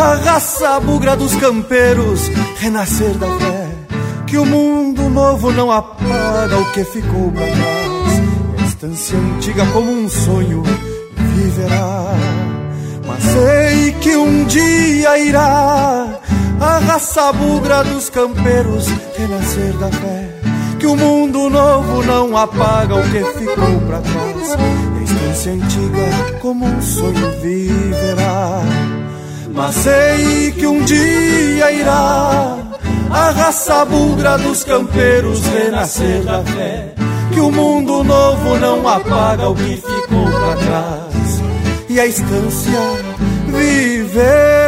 a raça bugra dos campeiros renascer da fé. Que o mundo novo não apaga o que ficou pra trás estância antiga como um sonho viverá. Mas sei que um dia irá a raça bugra dos campeiros renascer da fé. Que o mundo novo não apaga o que ficou para trás. E a estância antiga, como um sonho, viverá. Mas sei que um dia irá a raça bugra dos campeiros renascer da fé. Que o mundo novo não apaga o que ficou para trás. E a estância viverá.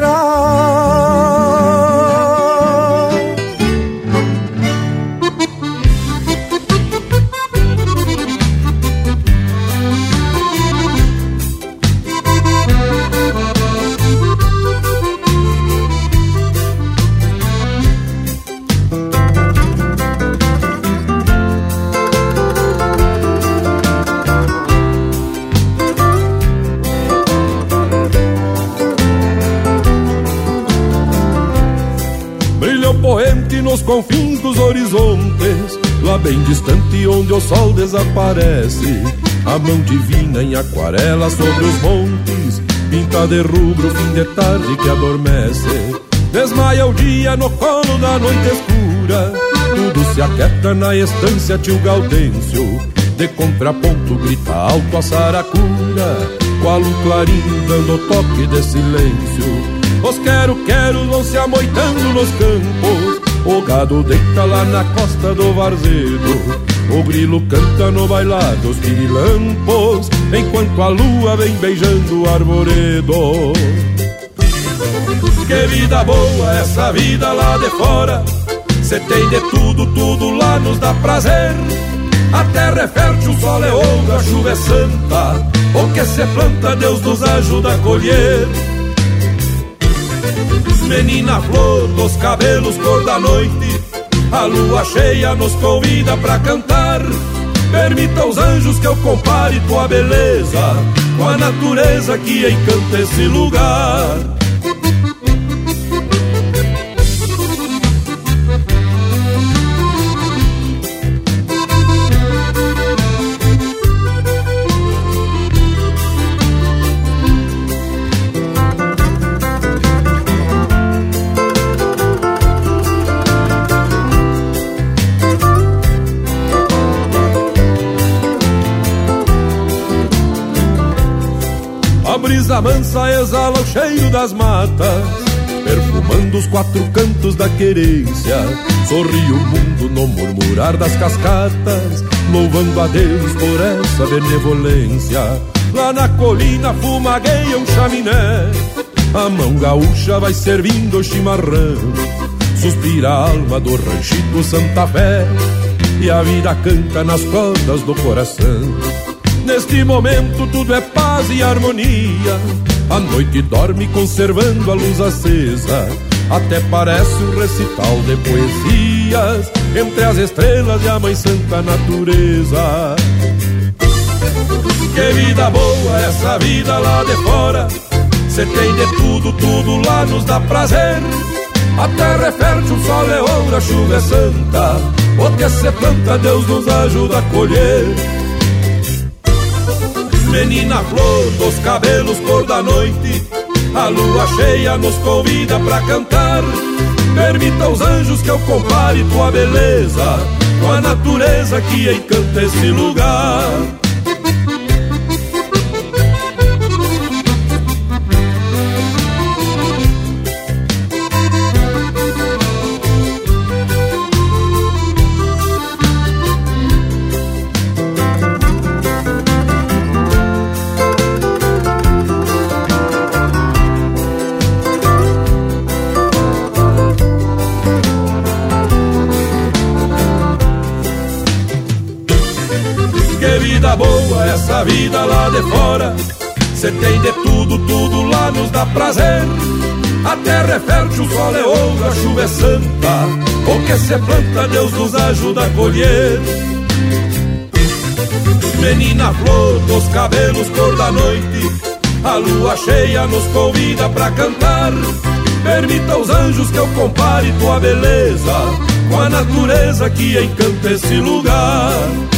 Nos confins dos horizontes, lá bem distante onde o sol desaparece. A mão divina em aquarela sobre os montes, pinta de rubro fim de tarde que adormece. Desmaia o dia no colo da noite escura, tudo se aquieta na estância tio Gaudêncio. De contraponto grita alto a saracura, qual um clarim dando toque de silêncio. Os quero-queros vão se amoitando nos campos. O gado deita lá na costa do varzedo. O grilo canta no bailar dos pirilampos Enquanto a lua vem beijando o arvoredo. Que vida boa essa vida lá de fora. Cê tem de tudo, tudo lá nos dá prazer. A terra é fértil, o sol é ouro, a chuva é santa. O que se planta, Deus nos ajuda a colher menina flor dos cabelos cor da noite. A lua cheia nos convida pra cantar. Permita aos anjos que eu compare tua beleza com a natureza que encanta esse lugar. Brisa mansa exala o cheiro das matas, perfumando os quatro cantos da querência. Sorri o mundo no murmurar das cascatas, louvando a Deus por essa benevolência. Lá na colina fumagueia um chaminé, a mão gaúcha vai servindo o chimarrão. Suspira a alma do ranchito Santa Fé, e a vida canta nas cordas do coração. Neste momento tudo é paz e harmonia. A noite dorme conservando a luz acesa. Até parece um recital de poesias entre as estrelas e a mãe santa natureza. Que vida boa essa vida lá de fora. Cê tem de tudo, tudo lá nos dá prazer. A terra é fértil, o sol é ouro, a chuva é santa. O que se planta, Deus nos ajuda a colher. Menina flor dos cabelos cor da noite A lua cheia nos convida pra cantar. Permita aos anjos que eu compare tua beleza Com a natureza que encanta esse lugar Cê tem de tudo, tudo lá nos dá prazer. A terra é fértil, o sol é ouro, a chuva é santa. O que se planta, Deus nos ajuda a colher. Menina flor dos cabelos cor da noite, a lua cheia nos convida pra cantar. Permita aos anjos que eu compare tua beleza com a natureza que encanta esse lugar.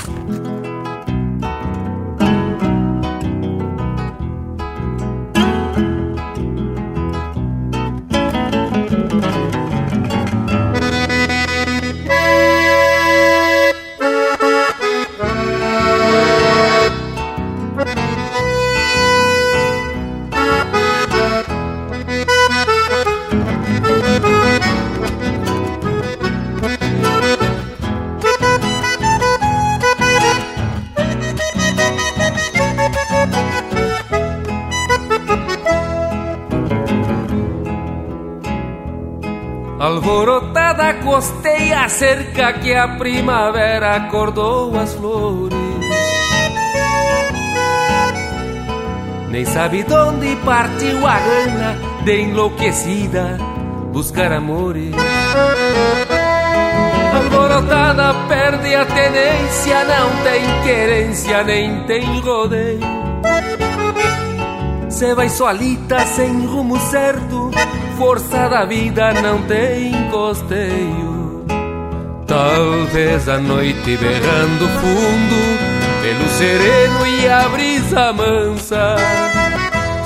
Que a primavera acordou as flores. Nem sabe de onde partiu a gana de enlouquecida buscar amores. Alvorotada perde a tenência, não tem querência, nem tem rodeio. Cê vai solita sem rumo certo força da vida não tem costeio. Talvez a noite berrando fundo, pelo sereno e a brisa mansa,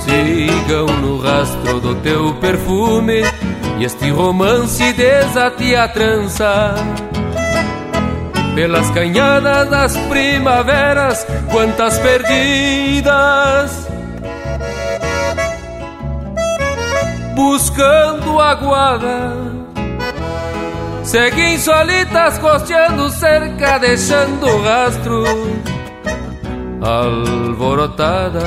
sigam no rastro do teu perfume e este romance desate a trança. Pelas canhadas das primaveras, quantas perdidas buscando aguada. Seguem solitas costeando cerca, deixando rastro alborotadas.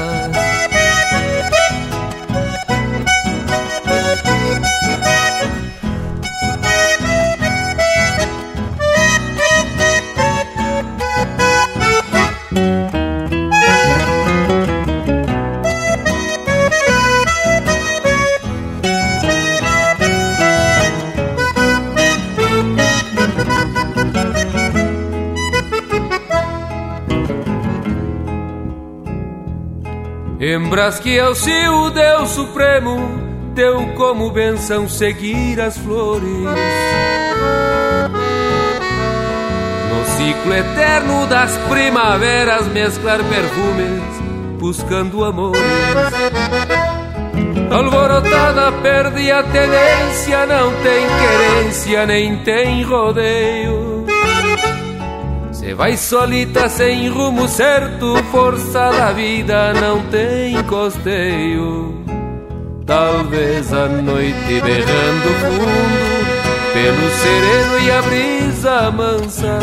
Lembras que é o seu Deus Supremo deu como benção seguir as flores. No ciclo eterno das primaveras mesclar perfumes, buscando amores. Alvorotada perde a tenência, não tem querência, nem tem rodeio. Vai solita sem rumo certo, força da vida não tem costeio. Talvez a noite berrando fundo, pelo sereno e a brisa mansa.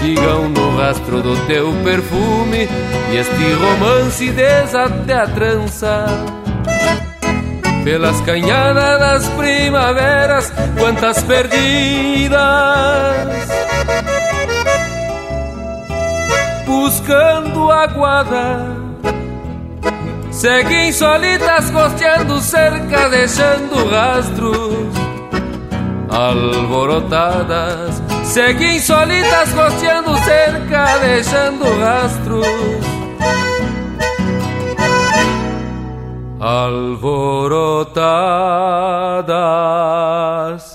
Sigam no rastro do teu perfume e este romance desate a trança. Pelas canhadas das primaveras, quantas perdidas buscando aguada. Seguem solitas costeando cerca, deixando rastros alborotadas. Seguem solitas costeando cerca, deixando rastros alborotadas.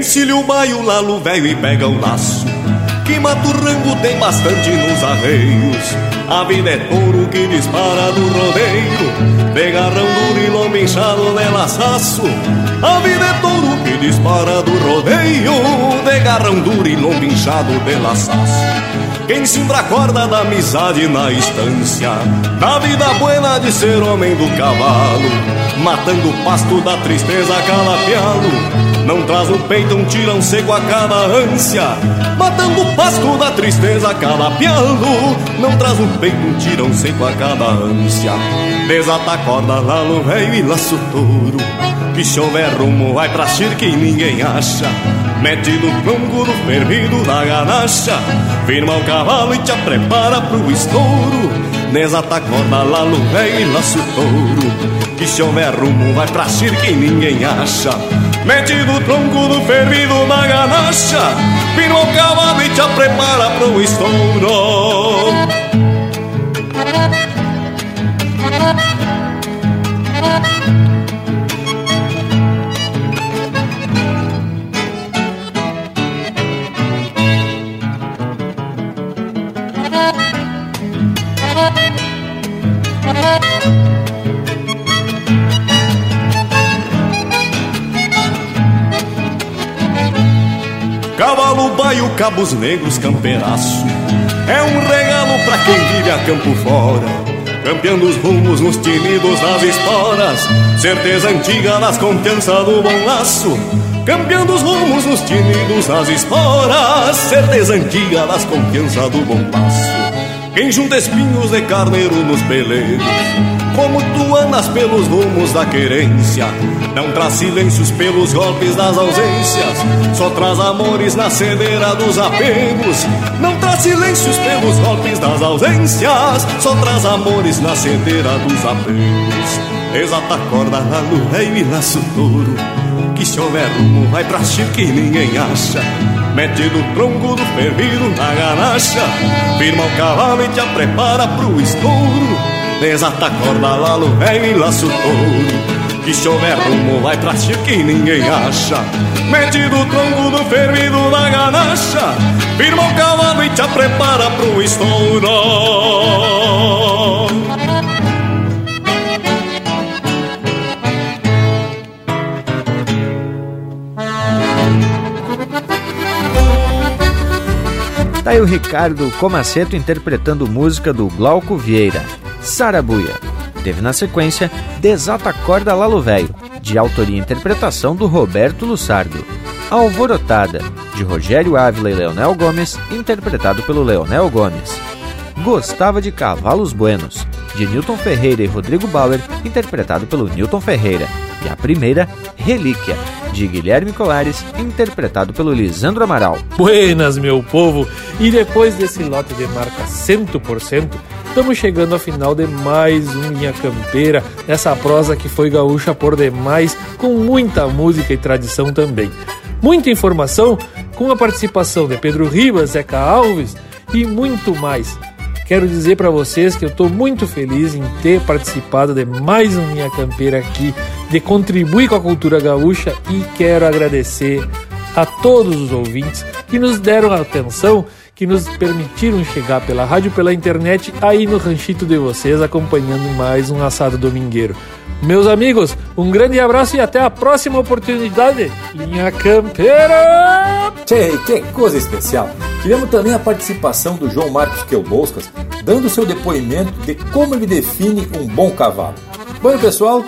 Encilha o baio, lalo velho e pega o laço Que maturrango tem bastante nos arreios. A vida é touro que dispara no rodeio De garrão duro e lombo inchado de laçaço A vida é touro que dispara do rodeio De garrão duro e lombo inchado de laçaço quem cimbra a corda da amizade na estância Da vida buena de ser homem do cavalo Matando o pasto da tristeza calapialo Não traz no peito um tirão seco a cada ânsia. Matando o pasto da tristeza cada pialo Não traz no peito um tirão seco a cada ânsia. Desata a corda lá no velho e laço touro Que chover rumo vai pra cirque e ninguém acha. Mete no tronco do fervido da ganacha. Firma o cavalo e te prepara pro estouro Desata a corda lá no velho e laço touro. Que chover rumo vai pra cirque e ninguém acha. Mete do tronco do fervido da ganacha Firma o cavalo e te prepara pro estouro Cavalo baio, cabos negros, campeiraço. É um regalo pra quem vive a campo fora Campeando os rumos nos tinidos das esporas. Certeza antiga nas confiança do bom laço Campeando os rumos nos tinidos das esporas. Certeza antiga nas confiança do bom laço quem junta espinhos de carneiro nos peleiros Como tu andas pelos rumos da querência. Não traz silêncios pelos golpes das ausências Só traz amores na cedeira dos apegos. Não traz silêncios pelos golpes das ausências Só traz amores na cedeira dos apegos. Exata corda lá no rei e laço touro Que se houver rumo vai pra chique e ninguém acha Mete do tronco do fervido na ganacha. Firma o cavalo e te prepara pro estouro. Desata a corda lá no velho e laço touro. Que chover rumo vai pra chique e ninguém acha. Mete do tronco do fervido na ganacha. Firma o cavalo e te prepara pro estouro Tá aí o Ricardo Comaceto interpretando música do Glauco Vieira, Sarabuia. Teve na sequência Desata Corda Lalo Velho, de autoria e interpretação do Roberto Lussardo. Alvorotada, de Rogério Ávila e Leonel Gomes, interpretado pelo Leonel Gomes. Gostava de Cavalos Buenos, de Newton Ferreira e Rodrigo Bauer, interpretado pelo Newton Ferreira. E a primeira, Relíquia, de Guilherme Colares, interpretado pelo Lisandro Amaral. Buenas, meu povo! E depois desse lote de marca 100%, estamos chegando ao final de mais um Linha Campeira, essa prosa que foi gaúcha por demais, com muita música e tradição também. Muita informação, com a participação de Pedro Ribas, Zeca Alves e muito mais. Quero dizer para vocês que eu estou muito feliz em ter participado de mais um Linha Campeira aqui, de contribuir com a cultura gaúcha e quero agradecer a todos os ouvintes que nos deram atenção, que nos permitiram chegar pela rádio, pela internet, aí no ranchito de vocês, acompanhando mais um assado domingueiro. Meus amigos, um grande abraço e até a próxima oportunidade. Linha Campeira! Tchê, que coisa especial! Tivemos também a participação do João Marcos Quelboscas, dando seu depoimento de como ele define um bom cavalo. Bom, pessoal,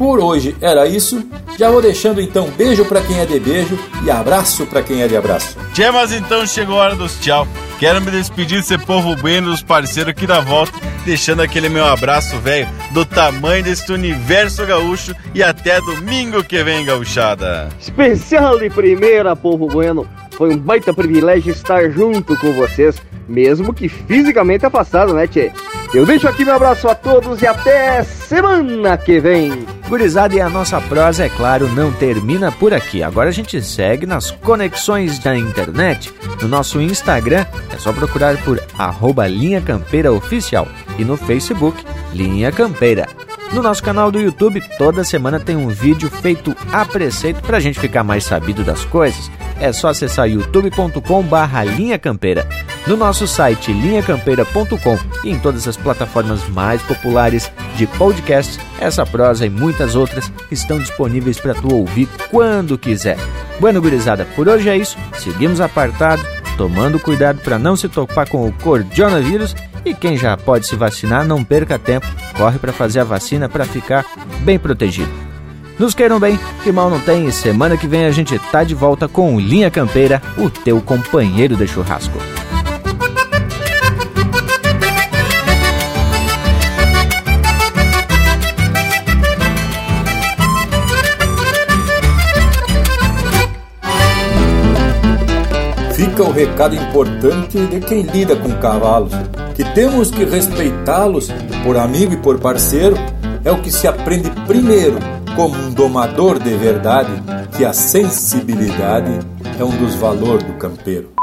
por hoje era isso. Já vou deixando então beijo para quem é de beijo e abraço para quem é de abraço. Tchê, mas então chegou a hora dos tchau. Quero me despedir desse povo bueno dos parceiros aqui da volta, deixando aquele meu abraço, velho, do tamanho desse universo gaúcho e até domingo que vem, gauchada. Especial de primeira, povo bueno. Foi um baita privilégio estar junto com vocês, mesmo que fisicamente afastado, né, Tchê? Eu deixo aqui meu abraço a todos e até semana que vem. Gurizada, e a nossa prosa, é claro, não termina por aqui. Agora a gente segue nas conexões da internet. No nosso Instagram, é só procurar por arroba Linha Campeira Oficial e no Facebook, Linha Campeira. No nosso canal do YouTube, toda semana tem um vídeo feito a preceito para a gente ficar mais sabido das coisas. É só acessar youtube.com barra Linha Campeira. No nosso site linhacampeira.com e em todas as plataformas mais populares de podcast, essa prosa e muitas outras estão disponíveis para tu ouvir quando quiser. Bueno, gurizada, por hoje é isso. Seguimos apartado, tomando cuidado para não se topar com o coronavírus e quem já pode se vacinar, não perca tempo, corre para fazer a vacina para ficar bem protegido. Nos queiram bem, que mal não tem, e semana que vem a gente tá de volta com Linha Campeira, o teu companheiro de churrasco. Fica o recado importante de quem lida com cavalos, que temos que respeitá-los por amigo e por parceiro, é o que se aprende primeiro como um domador de verdade, que a sensibilidade é um dos valores do campeiro.